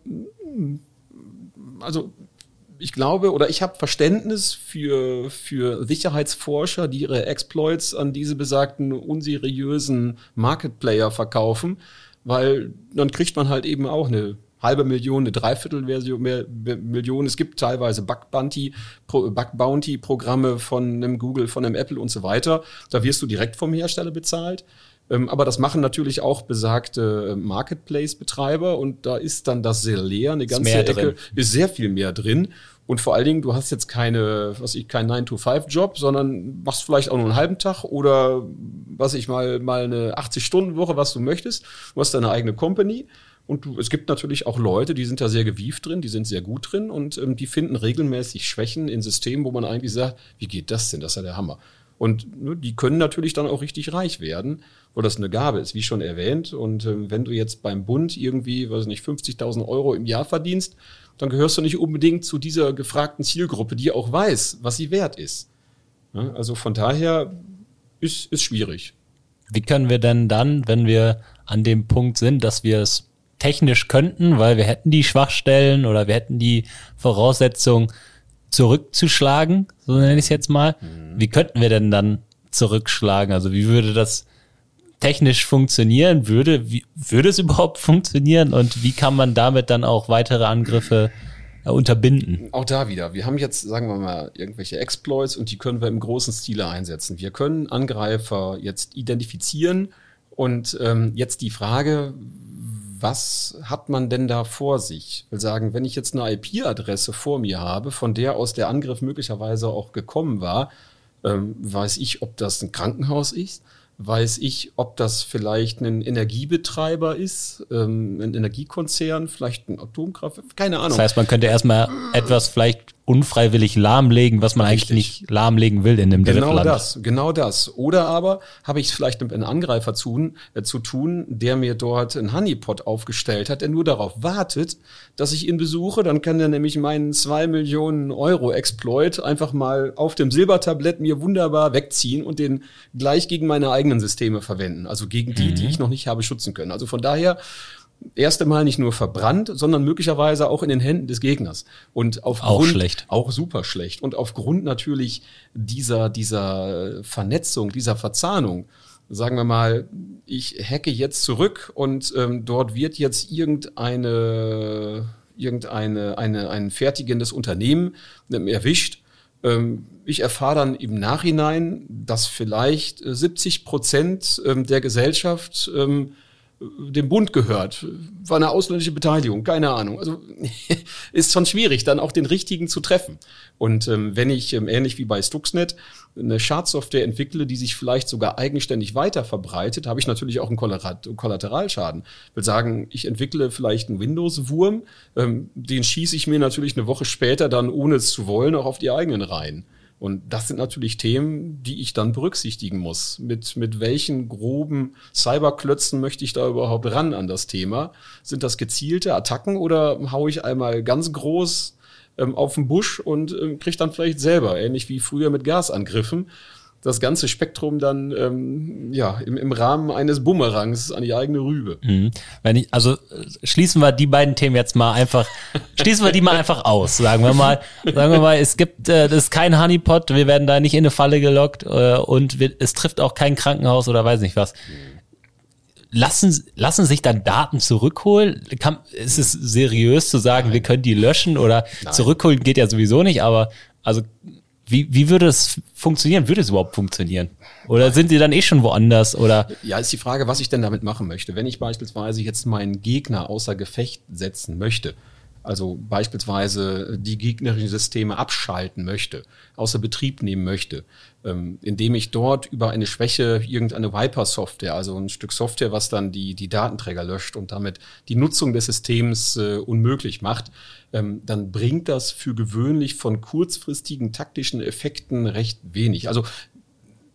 also ich glaube oder ich habe Verständnis für, für Sicherheitsforscher, die ihre Exploits an diese besagten unseriösen Marketplayer verkaufen, weil dann kriegt man halt eben auch eine halbe Million, eine Dreiviertelversion mehr Million. Es gibt teilweise Bug Bounty, Bug Bounty Programme von einem Google, von einem Apple und so weiter. Da wirst du direkt vom Hersteller bezahlt. Ähm, aber das machen natürlich auch besagte Marketplace-Betreiber und da ist dann das sehr leer, eine ganze Ecke, drin. ist sehr viel mehr drin. Und vor allen Dingen, du hast jetzt keine, was ich, keinen 9-to-5-Job, sondern machst vielleicht auch nur einen halben Tag oder was ich mal, mal eine 80-Stunden-Woche, was du möchtest. Du hast deine eigene Company. Und du, es gibt natürlich auch Leute, die sind da sehr gewieft drin, die sind sehr gut drin und ähm, die finden regelmäßig Schwächen in Systemen, wo man eigentlich sagt, wie geht das denn? Das ist ja der Hammer. Und ne, die können natürlich dann auch richtig reich werden, weil das eine Gabe ist, wie schon erwähnt. Und äh, wenn du jetzt beim Bund irgendwie, weiß nicht, 50.000 Euro im Jahr verdienst, dann gehörst du nicht unbedingt zu dieser gefragten Zielgruppe, die auch weiß, was sie wert ist. Ja, also von daher ist, ist schwierig. Wie können wir denn dann, wenn wir an dem Punkt sind, dass wir es technisch könnten, weil wir hätten die Schwachstellen oder wir hätten die Voraussetzung zurückzuschlagen, so nenne ich es jetzt mal. Mhm. Wie könnten wir denn dann zurückschlagen? Also wie würde das technisch funktionieren? Würde, wie, würde es überhaupt funktionieren? Und wie kann man damit dann auch weitere Angriffe äh, unterbinden? Auch da wieder. Wir haben jetzt, sagen wir mal, irgendwelche Exploits und die können wir im großen Stile einsetzen. Wir können Angreifer jetzt identifizieren und ähm, jetzt die Frage, was hat man denn da vor sich? Ich will sagen, wenn ich jetzt eine IP-Adresse vor mir habe, von der aus der Angriff möglicherweise auch gekommen war, ähm, weiß ich, ob das ein Krankenhaus ist, weiß ich, ob das vielleicht ein Energiebetreiber ist, ähm, ein Energiekonzern, vielleicht ein Atomkraftwerk, keine Ahnung. Das heißt, man könnte erstmal etwas vielleicht unfreiwillig lahmlegen, was man Richtig. eigentlich nicht lahmlegen will in dem genau Drittland. Genau das, genau das. Oder aber habe ich es vielleicht mit einem Angreifer zu, äh, zu tun, der mir dort einen Honeypot aufgestellt hat, der nur darauf wartet, dass ich ihn besuche. Dann kann er nämlich meinen zwei Millionen Euro Exploit einfach mal auf dem Silbertablett mir wunderbar wegziehen und den gleich gegen meine eigenen Systeme verwenden. Also gegen die, mhm. die ich noch nicht habe schützen können. Also von daher erste Mal nicht nur verbrannt, sondern möglicherweise auch in den Händen des Gegners. Und aufgrund, auch schlecht. Auch super schlecht. Und aufgrund natürlich dieser, dieser Vernetzung, dieser Verzahnung, sagen wir mal, ich hacke jetzt zurück und ähm, dort wird jetzt irgendeine, irgendeine, eine, ein fertigendes Unternehmen ähm, erwischt. Ähm, ich erfahre dann im Nachhinein, dass vielleicht 70 Prozent ähm, der Gesellschaft ähm, dem Bund gehört, war eine ausländische Beteiligung, keine Ahnung. Also ist schon schwierig, dann auch den richtigen zu treffen. Und ähm, wenn ich ähm, ähnlich wie bei Stuxnet eine Schadsoftware entwickle, die sich vielleicht sogar eigenständig weiter verbreitet, habe ich natürlich auch einen Kollateralschaden. Ich will sagen, ich entwickle vielleicht einen Windows-Wurm, ähm, den schieße ich mir natürlich eine Woche später dann, ohne es zu wollen, auch auf die eigenen Reihen. Und das sind natürlich Themen, die ich dann berücksichtigen muss. Mit, mit welchen groben Cyberklötzen möchte ich da überhaupt ran an das Thema? Sind das gezielte Attacken oder haue ich einmal ganz groß ähm, auf den Busch und ähm, kriege dann vielleicht selber, ähnlich wie früher mit Gasangriffen, das ganze Spektrum dann ähm, ja im, im Rahmen eines Bumerangs an die eigene Rübe. Mhm. Wenn ich, also schließen wir die beiden Themen jetzt mal einfach, schließen wir die mal einfach aus, sagen wir mal. Sagen wir mal, es gibt, äh, das ist kein Honeypot, wir werden da nicht in eine Falle gelockt äh, und wir, es trifft auch kein Krankenhaus oder weiß nicht was. Lassen, lassen sich dann Daten zurückholen? Kann, ist es seriös zu sagen, Nein. wir können die löschen oder Nein. zurückholen geht ja sowieso nicht, aber also wie, wie würde es funktionieren? Würde es überhaupt funktionieren? Oder sind sie dann eh schon woanders? Oder? Ja, ist die Frage, was ich denn damit machen möchte. Wenn ich beispielsweise jetzt meinen Gegner außer Gefecht setzen möchte, also beispielsweise die gegnerischen Systeme abschalten möchte, außer Betrieb nehmen möchte, ähm, indem ich dort über eine Schwäche irgendeine Viper-Software, also ein Stück Software, was dann die, die Datenträger löscht und damit die Nutzung des Systems äh, unmöglich macht, ähm, dann bringt das für gewöhnlich von kurzfristigen taktischen Effekten recht wenig. Also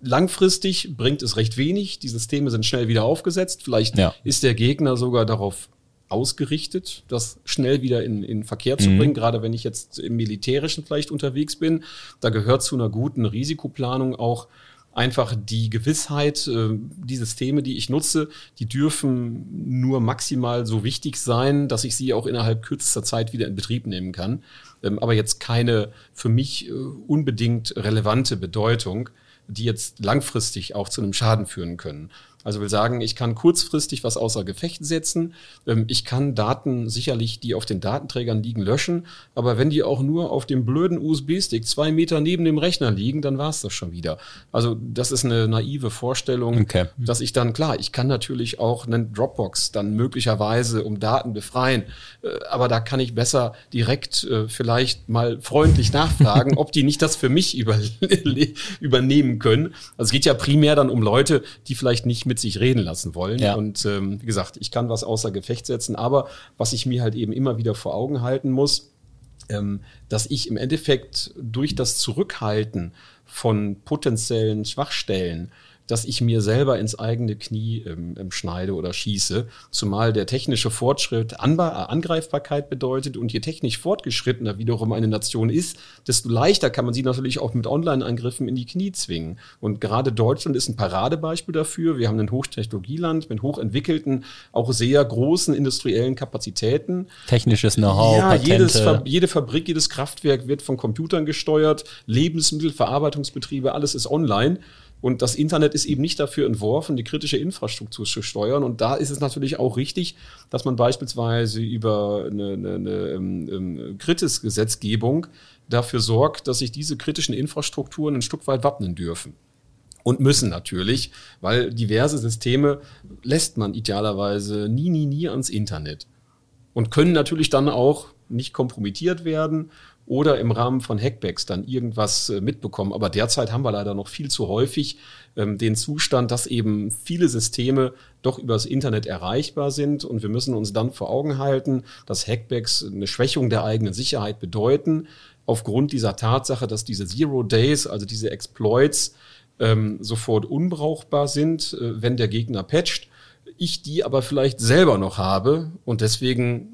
langfristig bringt es recht wenig. Die Systeme sind schnell wieder aufgesetzt. Vielleicht ja. ist der Gegner sogar darauf ausgerichtet, das schnell wieder in, in Verkehr zu mhm. bringen, gerade wenn ich jetzt im Militärischen vielleicht unterwegs bin. Da gehört zu einer guten Risikoplanung auch einfach die Gewissheit, äh, die Systeme, die ich nutze, die dürfen nur maximal so wichtig sein, dass ich sie auch innerhalb kürzester Zeit wieder in Betrieb nehmen kann. Ähm, aber jetzt keine für mich äh, unbedingt relevante Bedeutung, die jetzt langfristig auch zu einem Schaden führen können. Also will sagen, ich kann kurzfristig was außer Gefecht setzen. Ähm, ich kann Daten sicherlich, die auf den Datenträgern liegen, löschen. Aber wenn die auch nur auf dem blöden USB-Stick zwei Meter neben dem Rechner liegen, dann war es das schon wieder. Also das ist eine naive Vorstellung, okay. dass ich dann, klar, ich kann natürlich auch einen Dropbox dann möglicherweise um Daten befreien. Äh, aber da kann ich besser direkt äh, vielleicht mal freundlich nachfragen, ob die nicht das für mich über übernehmen können. Also es geht ja primär dann um Leute, die vielleicht nicht mit sich reden lassen wollen. Ja. Und ähm, wie gesagt, ich kann was außer Gefecht setzen, aber was ich mir halt eben immer wieder vor Augen halten muss, ähm, dass ich im Endeffekt durch das Zurückhalten von potenziellen Schwachstellen dass ich mir selber ins eigene Knie ähm, ähm schneide oder schieße. Zumal der technische Fortschritt Anba äh, Angreifbarkeit bedeutet und je technisch fortgeschrittener wiederum eine Nation ist, desto leichter kann man sie natürlich auch mit Online-Angriffen in die Knie zwingen. Und gerade Deutschland ist ein Paradebeispiel dafür. Wir haben ein Hochtechnologieland mit hochentwickelten, auch sehr großen industriellen Kapazitäten. Technisches Know-how, ja, jedes, jede Fabrik, jedes Kraftwerk wird von Computern gesteuert, Lebensmittel, Verarbeitungsbetriebe, alles ist online. Und das Internet ist eben nicht dafür entworfen, die kritische Infrastruktur zu steuern. Und da ist es natürlich auch richtig, dass man beispielsweise über eine, eine, eine ähm, ähm, Kritis-Gesetzgebung dafür sorgt, dass sich diese kritischen Infrastrukturen ein Stück weit wappnen dürfen. Und müssen natürlich, weil diverse Systeme lässt man idealerweise nie, nie, nie ans Internet. Und können natürlich dann auch nicht kompromittiert werden oder im Rahmen von Hackbacks dann irgendwas äh, mitbekommen. Aber derzeit haben wir leider noch viel zu häufig ähm, den Zustand, dass eben viele Systeme doch übers Internet erreichbar sind und wir müssen uns dann vor Augen halten, dass Hackbacks eine Schwächung der eigenen Sicherheit bedeuten, aufgrund dieser Tatsache, dass diese Zero Days, also diese Exploits, ähm, sofort unbrauchbar sind, äh, wenn der Gegner patcht ich die aber vielleicht selber noch habe und deswegen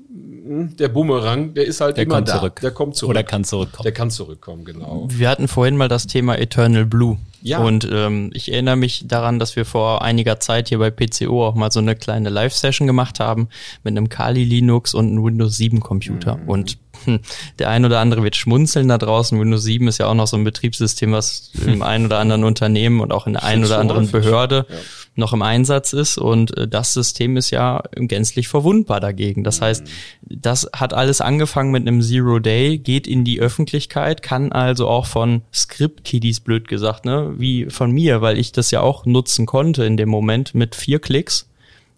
hm, der Bumerang, der ist halt der immer da. Zurück. Der kommt zurück. Oder kann zurückkommen. Der kann zurückkommen, genau. Wir hatten vorhin mal das Thema Eternal Blue. Ja. Und ähm, ich erinnere mich daran, dass wir vor einiger Zeit hier bei PCO auch mal so eine kleine Live-Session gemacht haben mit einem Kali Linux und einem Windows 7 Computer. Mhm. Und hm, der ein oder andere wird schmunzeln da draußen. Windows 7 ist ja auch noch so ein Betriebssystem, was im einen oder anderen Unternehmen und auch in der einen oder anderen Behörde ja. Noch im Einsatz ist. Und äh, das System ist ja gänzlich verwundbar dagegen. Das heißt, das hat alles angefangen mit einem Zero Day, geht in die Öffentlichkeit, kann also auch von Script-Kiddies, blöd gesagt, ne, wie von mir, weil ich das ja auch nutzen konnte in dem Moment mit vier Klicks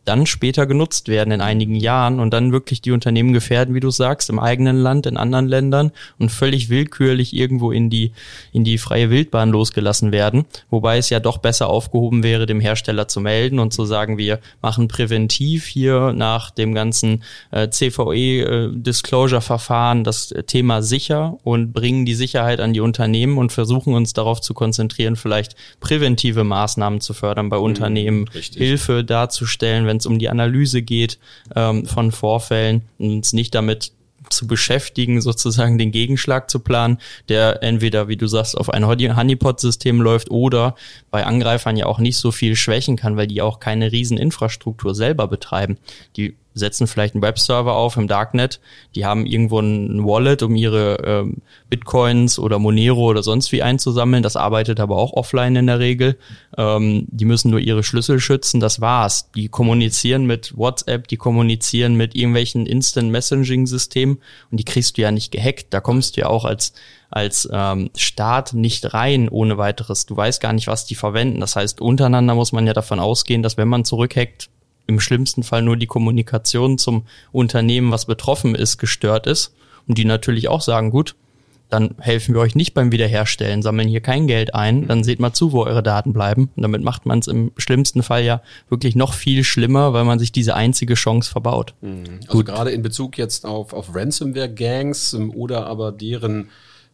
dann später genutzt werden in einigen Jahren und dann wirklich die Unternehmen gefährden, wie du sagst, im eigenen Land, in anderen Ländern und völlig willkürlich irgendwo in die, in die freie Wildbahn losgelassen werden. Wobei es ja doch besser aufgehoben wäre, dem Hersteller zu melden und zu sagen, wir machen präventiv hier nach dem ganzen äh, CVE-Disclosure-Verfahren äh, das Thema sicher und bringen die Sicherheit an die Unternehmen und versuchen uns darauf zu konzentrieren, vielleicht präventive Maßnahmen zu fördern bei mhm, Unternehmen, Richtig. Hilfe darzustellen, wenn es um die Analyse geht ähm, von Vorfällen und uns nicht damit zu beschäftigen, sozusagen den Gegenschlag zu planen, der entweder, wie du sagst, auf ein Honeypot-System läuft oder bei Angreifern ja auch nicht so viel schwächen kann, weil die auch keine riesen Infrastruktur selber betreiben. Die setzen vielleicht einen Webserver auf im Darknet, die haben irgendwo ein Wallet, um ihre ähm, Bitcoins oder Monero oder sonst wie einzusammeln. Das arbeitet aber auch offline in der Regel. Ähm, die müssen nur ihre Schlüssel schützen, das war's. Die kommunizieren mit WhatsApp, die kommunizieren mit irgendwelchen Instant Messaging-Systemen und die kriegst du ja nicht gehackt. Da kommst du ja auch als als ähm, Staat nicht rein ohne weiteres. Du weißt gar nicht, was die verwenden. Das heißt, untereinander muss man ja davon ausgehen, dass wenn man zurückhackt, im schlimmsten Fall nur die Kommunikation zum Unternehmen, was betroffen ist, gestört ist. Und die natürlich auch sagen, gut, dann helfen wir euch nicht beim Wiederherstellen, sammeln hier kein Geld ein, dann seht mal zu, wo eure Daten bleiben. Und damit macht man es im schlimmsten Fall ja wirklich noch viel schlimmer, weil man sich diese einzige Chance verbaut. Mhm. Also Gut. gerade in Bezug jetzt auf, auf Ransomware-Gangs ähm, oder aber deren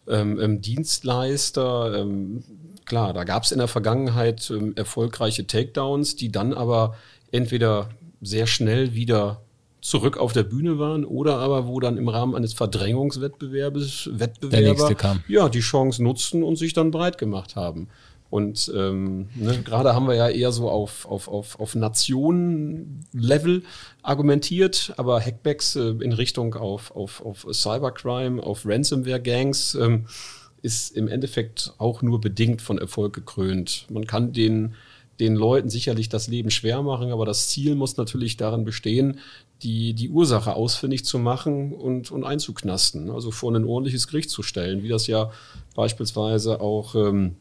ähm, ähm, Dienstleister, ähm, klar, da gab es in der Vergangenheit ähm, erfolgreiche Takedowns, die dann aber entweder sehr schnell wieder zurück auf der Bühne waren oder aber wo dann im Rahmen eines Verdrängungswettbewerbes Wettbewerber ja die Chance nutzten und sich dann breit gemacht haben. Und ähm, ne, gerade haben wir ja eher so auf, auf, auf, auf Nationen-Level argumentiert, aber Hackbacks äh, in Richtung auf, auf, auf Cybercrime, auf Ransomware-Gangs ähm, ist im Endeffekt auch nur bedingt von Erfolg gekrönt. Man kann den den Leuten sicherlich das Leben schwer machen, aber das Ziel muss natürlich darin bestehen, die, die Ursache ausfindig zu machen und, und einzuknasten, also vor ein ordentliches Gericht zu stellen, wie das ja beispielsweise auch ähm,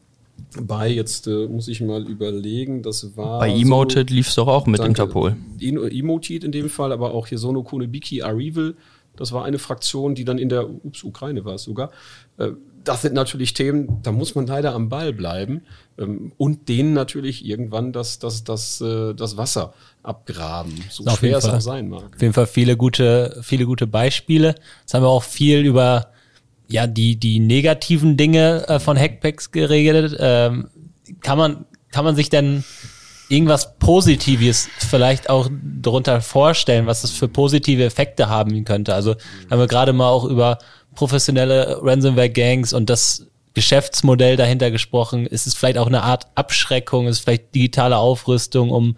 bei, jetzt äh, muss ich mal überlegen, das war. Bei Emoted so, lief es doch auch mit danke, Interpol. Emoted in dem Fall, aber auch hier Sono Konebiki Arrival, das war eine Fraktion, die dann in der, ups, Ukraine war es sogar, äh, das sind natürlich Themen, da muss man leider am Ball bleiben ähm, und denen natürlich irgendwann das, das, das, äh, das Wasser abgraben, so schwer es auch sein mag. Auf jeden Fall viele gute, viele gute Beispiele. Jetzt haben wir auch viel über ja die die negativen Dinge äh, von Hackpacks geregelt. Ähm, kann man kann man sich denn irgendwas Positives vielleicht auch darunter vorstellen, was es für positive Effekte haben könnte? Also haben wir gerade mal auch über professionelle Ransomware-Gangs und das Geschäftsmodell dahinter gesprochen. Ist es vielleicht auch eine Art Abschreckung? Ist es vielleicht digitale Aufrüstung, um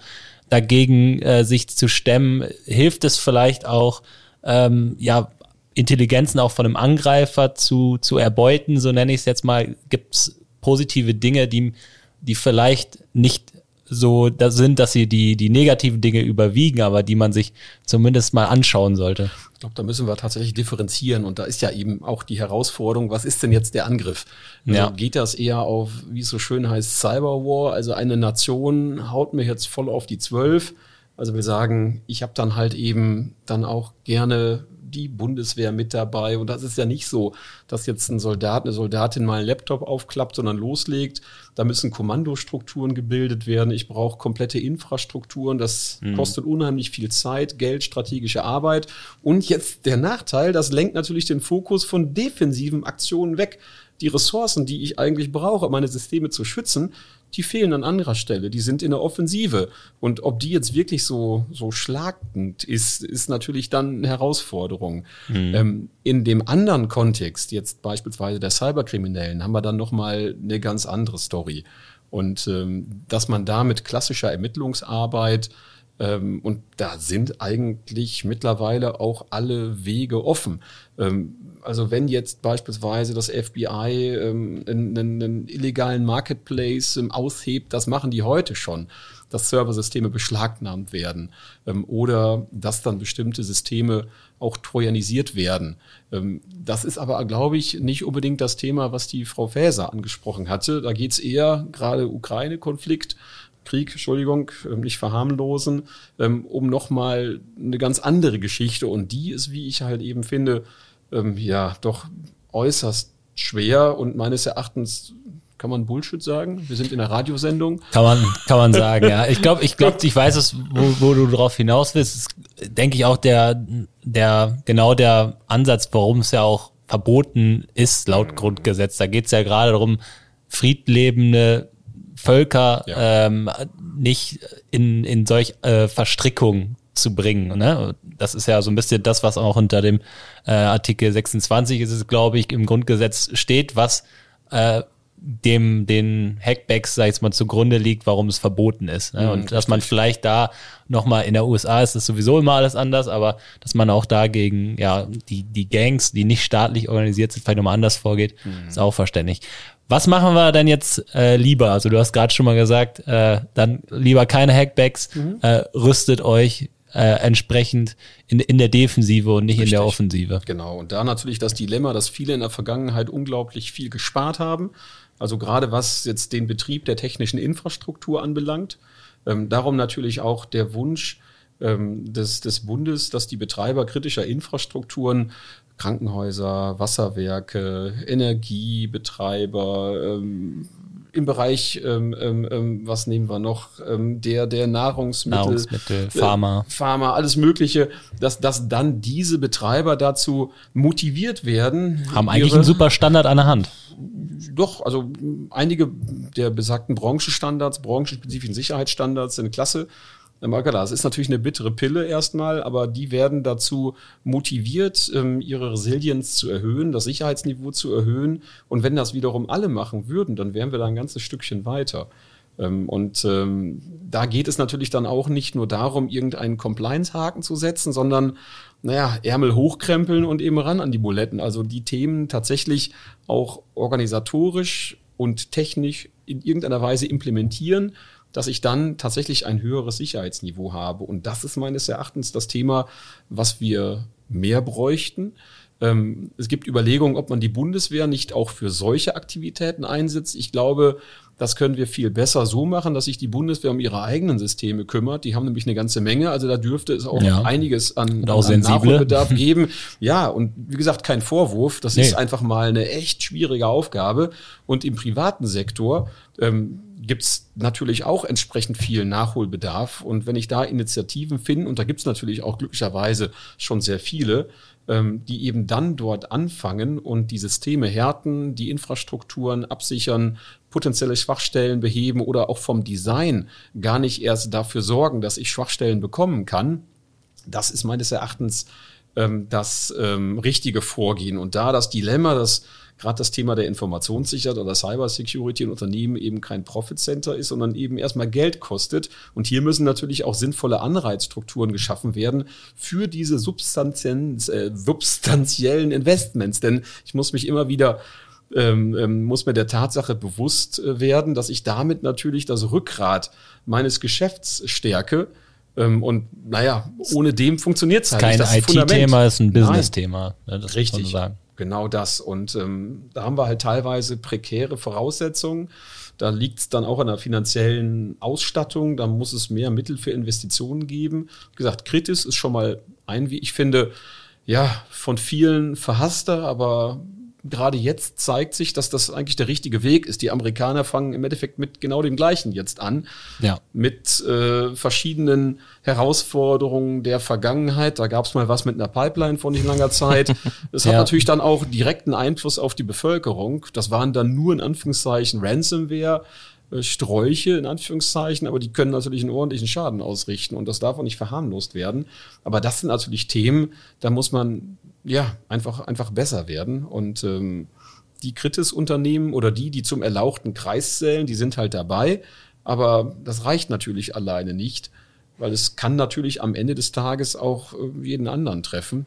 dagegen äh, sich zu stemmen? Hilft es vielleicht auch, ähm, ja, Intelligenzen auch von einem Angreifer zu, zu erbeuten, so nenne ich es jetzt mal. Gibt es positive Dinge, die, die vielleicht nicht so da sind, dass sie die, die negativen Dinge überwiegen, aber die man sich zumindest mal anschauen sollte. Ich glaube, da müssen wir tatsächlich differenzieren und da ist ja eben auch die Herausforderung, was ist denn jetzt der Angriff? Also ja. Geht das eher auf, wie es so schön heißt, Cyberwar, also eine Nation haut mir jetzt voll auf die Zwölf. Also wir sagen, ich habe dann halt eben dann auch gerne die Bundeswehr mit dabei. Und das ist ja nicht so, dass jetzt ein Soldat, eine Soldatin mal einen Laptop aufklappt, sondern loslegt. Da müssen Kommandostrukturen gebildet werden. Ich brauche komplette Infrastrukturen. Das mhm. kostet unheimlich viel Zeit, Geld, strategische Arbeit. Und jetzt der Nachteil, das lenkt natürlich den Fokus von defensiven Aktionen weg. Die Ressourcen, die ich eigentlich brauche, meine Systeme zu schützen, die fehlen an anderer Stelle, die sind in der Offensive. Und ob die jetzt wirklich so, so schlagend ist, ist natürlich dann eine Herausforderung. Mhm. Ähm, in dem anderen Kontext, jetzt beispielsweise der Cyberkriminellen, haben wir dann nochmal eine ganz andere Story. Und ähm, dass man da mit klassischer Ermittlungsarbeit ähm, und da sind eigentlich mittlerweile auch alle Wege offen. Ähm, also wenn jetzt beispielsweise das FBI ähm, einen, einen, illegalen Marketplace ähm, aushebt, das machen die heute schon, dass Serversysteme beschlagnahmt werden ähm, oder dass dann bestimmte Systeme auch trojanisiert werden. Ähm, das ist aber, glaube ich, nicht unbedingt das Thema, was die Frau Faeser angesprochen hatte. Da geht es eher gerade Ukraine-Konflikt. Krieg, Entschuldigung, ähm, nicht verharmlosen, ähm, um nochmal eine ganz andere Geschichte. Und die ist, wie ich halt eben finde, ähm, ja, doch äußerst schwer und meines Erachtens kann man Bullshit sagen? Wir sind in einer Radiosendung. Kann man, kann man sagen, ja. Ich glaube, ich glaube, ich weiß es, wo, wo du drauf hinaus willst. Denke ich auch der, der, genau der Ansatz, warum es ja auch verboten ist, laut Grundgesetz. Da geht es ja gerade darum, friedlebende Völker ja. ähm, nicht in, in solch äh, Verstrickungen zu bringen. Ne? Das ist ja so ein bisschen das, was auch unter dem äh, Artikel 26 ist es, glaube ich, im Grundgesetz steht, was äh, dem den Hackbacks, sag ich mal, zugrunde liegt, warum es verboten ist. Ne? Mhm, und dass man vielleicht da nochmal in der USA ist das sowieso immer alles anders, aber dass man auch dagegen, ja, die, die Gangs, die nicht staatlich organisiert sind, vielleicht nochmal anders vorgeht, mhm. ist auch verständlich. Was machen wir denn jetzt äh, lieber? Also du hast gerade schon mal gesagt, äh, dann lieber keine Hackbacks, mhm. äh, rüstet euch äh, entsprechend in, in der Defensive und nicht Richtig. in der Offensive. Genau, und da natürlich das Dilemma, dass viele in der Vergangenheit unglaublich viel gespart haben. Also gerade was jetzt den Betrieb der technischen Infrastruktur anbelangt. Ähm, darum natürlich auch der Wunsch ähm, des, des Bundes, dass die Betreiber kritischer Infrastrukturen Krankenhäuser, Wasserwerke, Energiebetreiber, ähm, im Bereich, ähm, ähm, ähm, was nehmen wir noch, ähm, der, der Nahrungsmittel, Nahrungsmittel Pharma. Äh, Pharma, alles Mögliche, dass, dass dann diese Betreiber dazu motiviert werden. Haben eigentlich einen super Standard an der Hand. Doch, also einige der besagten Branchenstandards, branchenspezifischen Sicherheitsstandards sind klasse. Das ist natürlich eine bittere Pille erstmal, aber die werden dazu motiviert, ähm, ihre Resilienz zu erhöhen, das Sicherheitsniveau zu erhöhen. Und wenn das wiederum alle machen würden, dann wären wir da ein ganzes Stückchen weiter. Ähm, und ähm, da geht es natürlich dann auch nicht nur darum, irgendeinen Compliance-Haken zu setzen, sondern naja, Ärmel hochkrempeln und eben ran an die Buletten. Also die Themen tatsächlich auch organisatorisch und technisch in irgendeiner Weise implementieren dass ich dann tatsächlich ein höheres Sicherheitsniveau habe. Und das ist meines Erachtens das Thema, was wir mehr bräuchten. Ähm, es gibt Überlegungen, ob man die Bundeswehr nicht auch für solche Aktivitäten einsetzt. Ich glaube, das können wir viel besser so machen, dass sich die Bundeswehr um ihre eigenen Systeme kümmert. Die haben nämlich eine ganze Menge. Also da dürfte es auch ja. einiges an, auch an Nachholbedarf geben. Ja, und wie gesagt, kein Vorwurf. Das nee. ist einfach mal eine echt schwierige Aufgabe. Und im privaten Sektor ähm, gibt es natürlich auch entsprechend viel Nachholbedarf. Und wenn ich da Initiativen finde, und da gibt es natürlich auch glücklicherweise schon sehr viele, ähm, die eben dann dort anfangen und die Systeme härten, die Infrastrukturen absichern, potenzielle Schwachstellen beheben oder auch vom Design gar nicht erst dafür sorgen, dass ich Schwachstellen bekommen kann, das ist meines Erachtens ähm, das ähm, richtige Vorgehen. Und da das Dilemma, dass gerade das Thema der Informationssicherheit oder Cybersecurity in Unternehmen eben kein Profit Center ist, sondern eben erstmal Geld kostet. Und hier müssen natürlich auch sinnvolle Anreizstrukturen geschaffen werden für diese substanziellen, äh, substanziellen Investments. Denn ich muss mich immer wieder ähm, ähm, muss mir der Tatsache bewusst äh, werden, dass ich damit natürlich das Rückgrat meines Geschäfts stärke. Ähm, und naja, ohne dem funktioniert es halt nicht. Kein IT-Thema, ist ein Business-Thema. Ne, Richtig. Genau das. Und ähm, da haben wir halt teilweise prekäre Voraussetzungen. Da liegt es dann auch an der finanziellen Ausstattung. Da muss es mehr Mittel für Investitionen geben. Wie gesagt, Kritis ist schon mal ein, wie ich finde, ja, von vielen verhasster, aber gerade jetzt zeigt sich, dass das eigentlich der richtige Weg ist. Die Amerikaner fangen im Endeffekt mit genau dem Gleichen jetzt an. Ja. Mit äh, verschiedenen Herausforderungen der Vergangenheit. Da gab es mal was mit einer Pipeline vor nicht langer Zeit. Das hat ja. natürlich dann auch direkten Einfluss auf die Bevölkerung. Das waren dann nur in Anführungszeichen Ransomware. Äh, Sträuche in Anführungszeichen, aber die können natürlich einen ordentlichen Schaden ausrichten und das darf auch nicht verharmlost werden. Aber das sind natürlich Themen, da muss man ja, einfach, einfach besser werden. Und ähm, die Kritis-Unternehmen oder die, die zum erlauchten Kreis zählen, die sind halt dabei. Aber das reicht natürlich alleine nicht, weil es kann natürlich am Ende des Tages auch äh, jeden anderen treffen.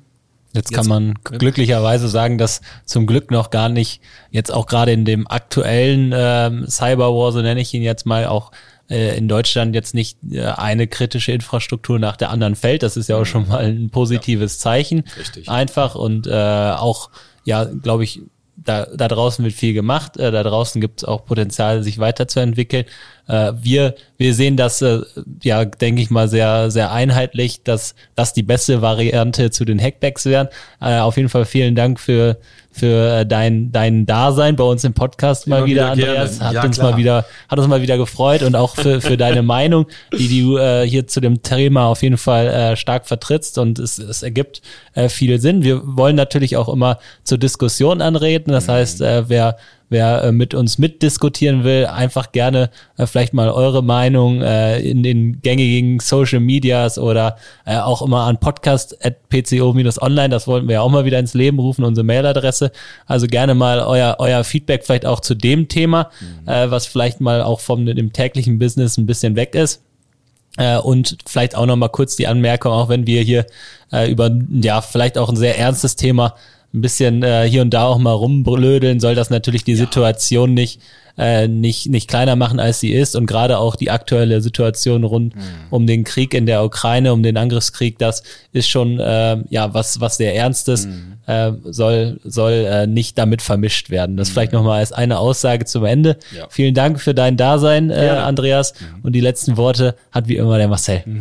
Jetzt kann man glücklicherweise sagen, dass zum Glück noch gar nicht, jetzt auch gerade in dem aktuellen ähm, Cyberwar, so nenne ich ihn jetzt mal, auch äh, in Deutschland jetzt nicht äh, eine kritische Infrastruktur nach der anderen fällt. Das ist ja auch schon mal ein positives ja. Zeichen. Richtig. Einfach und äh, auch, ja, glaube ich, da, da draußen wird viel gemacht, äh, da draußen gibt es auch Potenzial, sich weiterzuentwickeln. Äh, wir, wir sehen das, äh, ja, denke ich mal, sehr, sehr einheitlich, dass das die beste Variante zu den Hackbacks wären. Äh, auf jeden Fall vielen Dank für, für dein, dein Dasein bei uns im Podcast mal wieder, wieder Andreas. Hat ja, uns klar. mal wieder, hat uns mal wieder gefreut und auch für, für deine Meinung, die du äh, hier zu dem Thema auf jeden Fall äh, stark vertrittst und es, es ergibt äh, viel Sinn. Wir wollen natürlich auch immer zur Diskussion anreden. Das mhm. heißt, äh, wer wer äh, mit uns mitdiskutieren will, einfach gerne äh, vielleicht mal eure Meinung äh, in den gängigen Social Medias oder äh, auch immer an podcast.pco-online, das wollten wir ja auch mal wieder ins Leben rufen, unsere Mailadresse. Also gerne mal euer, euer Feedback vielleicht auch zu dem Thema, mhm. äh, was vielleicht mal auch vom dem täglichen Business ein bisschen weg ist. Äh, und vielleicht auch noch mal kurz die Anmerkung, auch wenn wir hier äh, über ja vielleicht auch ein sehr ernstes Thema ein bisschen äh, hier und da auch mal rumblödeln, soll das natürlich die ja. Situation nicht äh, nicht, nicht kleiner machen, als sie ist. Und gerade auch die aktuelle Situation rund mhm. um den Krieg in der Ukraine, um den Angriffskrieg, das ist schon äh, ja was, was sehr Ernstes, mhm. äh, soll, soll äh, nicht damit vermischt werden. Das mhm. vielleicht nochmal als eine Aussage zum Ende. Ja. Vielen Dank für dein Dasein, äh, Andreas. Mhm. Und die letzten Worte hat wie immer der Marcel.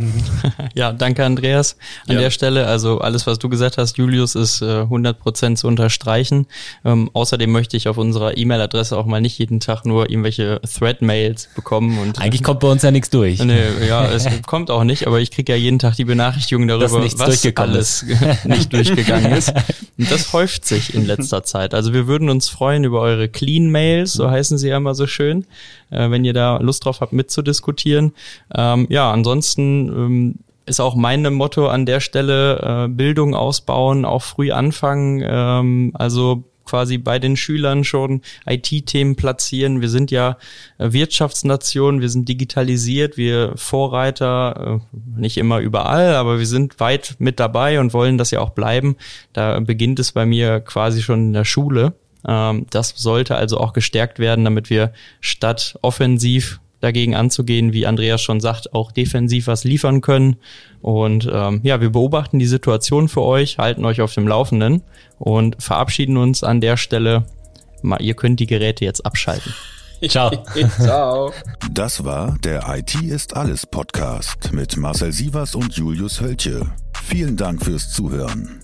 Ja, danke Andreas an ja. der Stelle. Also alles, was du gesagt hast, Julius, ist äh, 100% zu unterstreichen. Ähm, außerdem möchte ich auf unserer E-Mail-Adresse auch mal nicht jeden Tag nur irgendwelche Thread-Mails bekommen. Und, Eigentlich kommt bei uns ja nichts durch. Nee, ja, es kommt auch nicht, aber ich kriege ja jeden Tag die Benachrichtigung darüber, was alles nicht durchgegangen ist. Und das häuft sich in letzter Zeit. Also wir würden uns freuen über eure Clean-Mails, so heißen sie ja immer so schön, äh, wenn ihr da Lust drauf habt mitzudiskutieren. Ähm, ja, ansonsten ähm, ist auch mein Motto an der Stelle, äh, Bildung ausbauen, auch früh anfangen. Ähm, also quasi bei den Schülern schon IT-Themen platzieren. Wir sind ja äh, Wirtschaftsnation, wir sind digitalisiert, wir Vorreiter, äh, nicht immer überall, aber wir sind weit mit dabei und wollen das ja auch bleiben. Da beginnt es bei mir quasi schon in der Schule. Ähm, das sollte also auch gestärkt werden, damit wir statt offensiv dagegen anzugehen, wie Andreas schon sagt, auch defensiv was liefern können. Und ähm, ja, wir beobachten die Situation für euch, halten euch auf dem Laufenden und verabschieden uns an der Stelle. Mal, ihr könnt die Geräte jetzt abschalten. Ciao. Ciao. Das war der IT ist alles Podcast mit Marcel Sievers und Julius Hölche. Vielen Dank fürs Zuhören.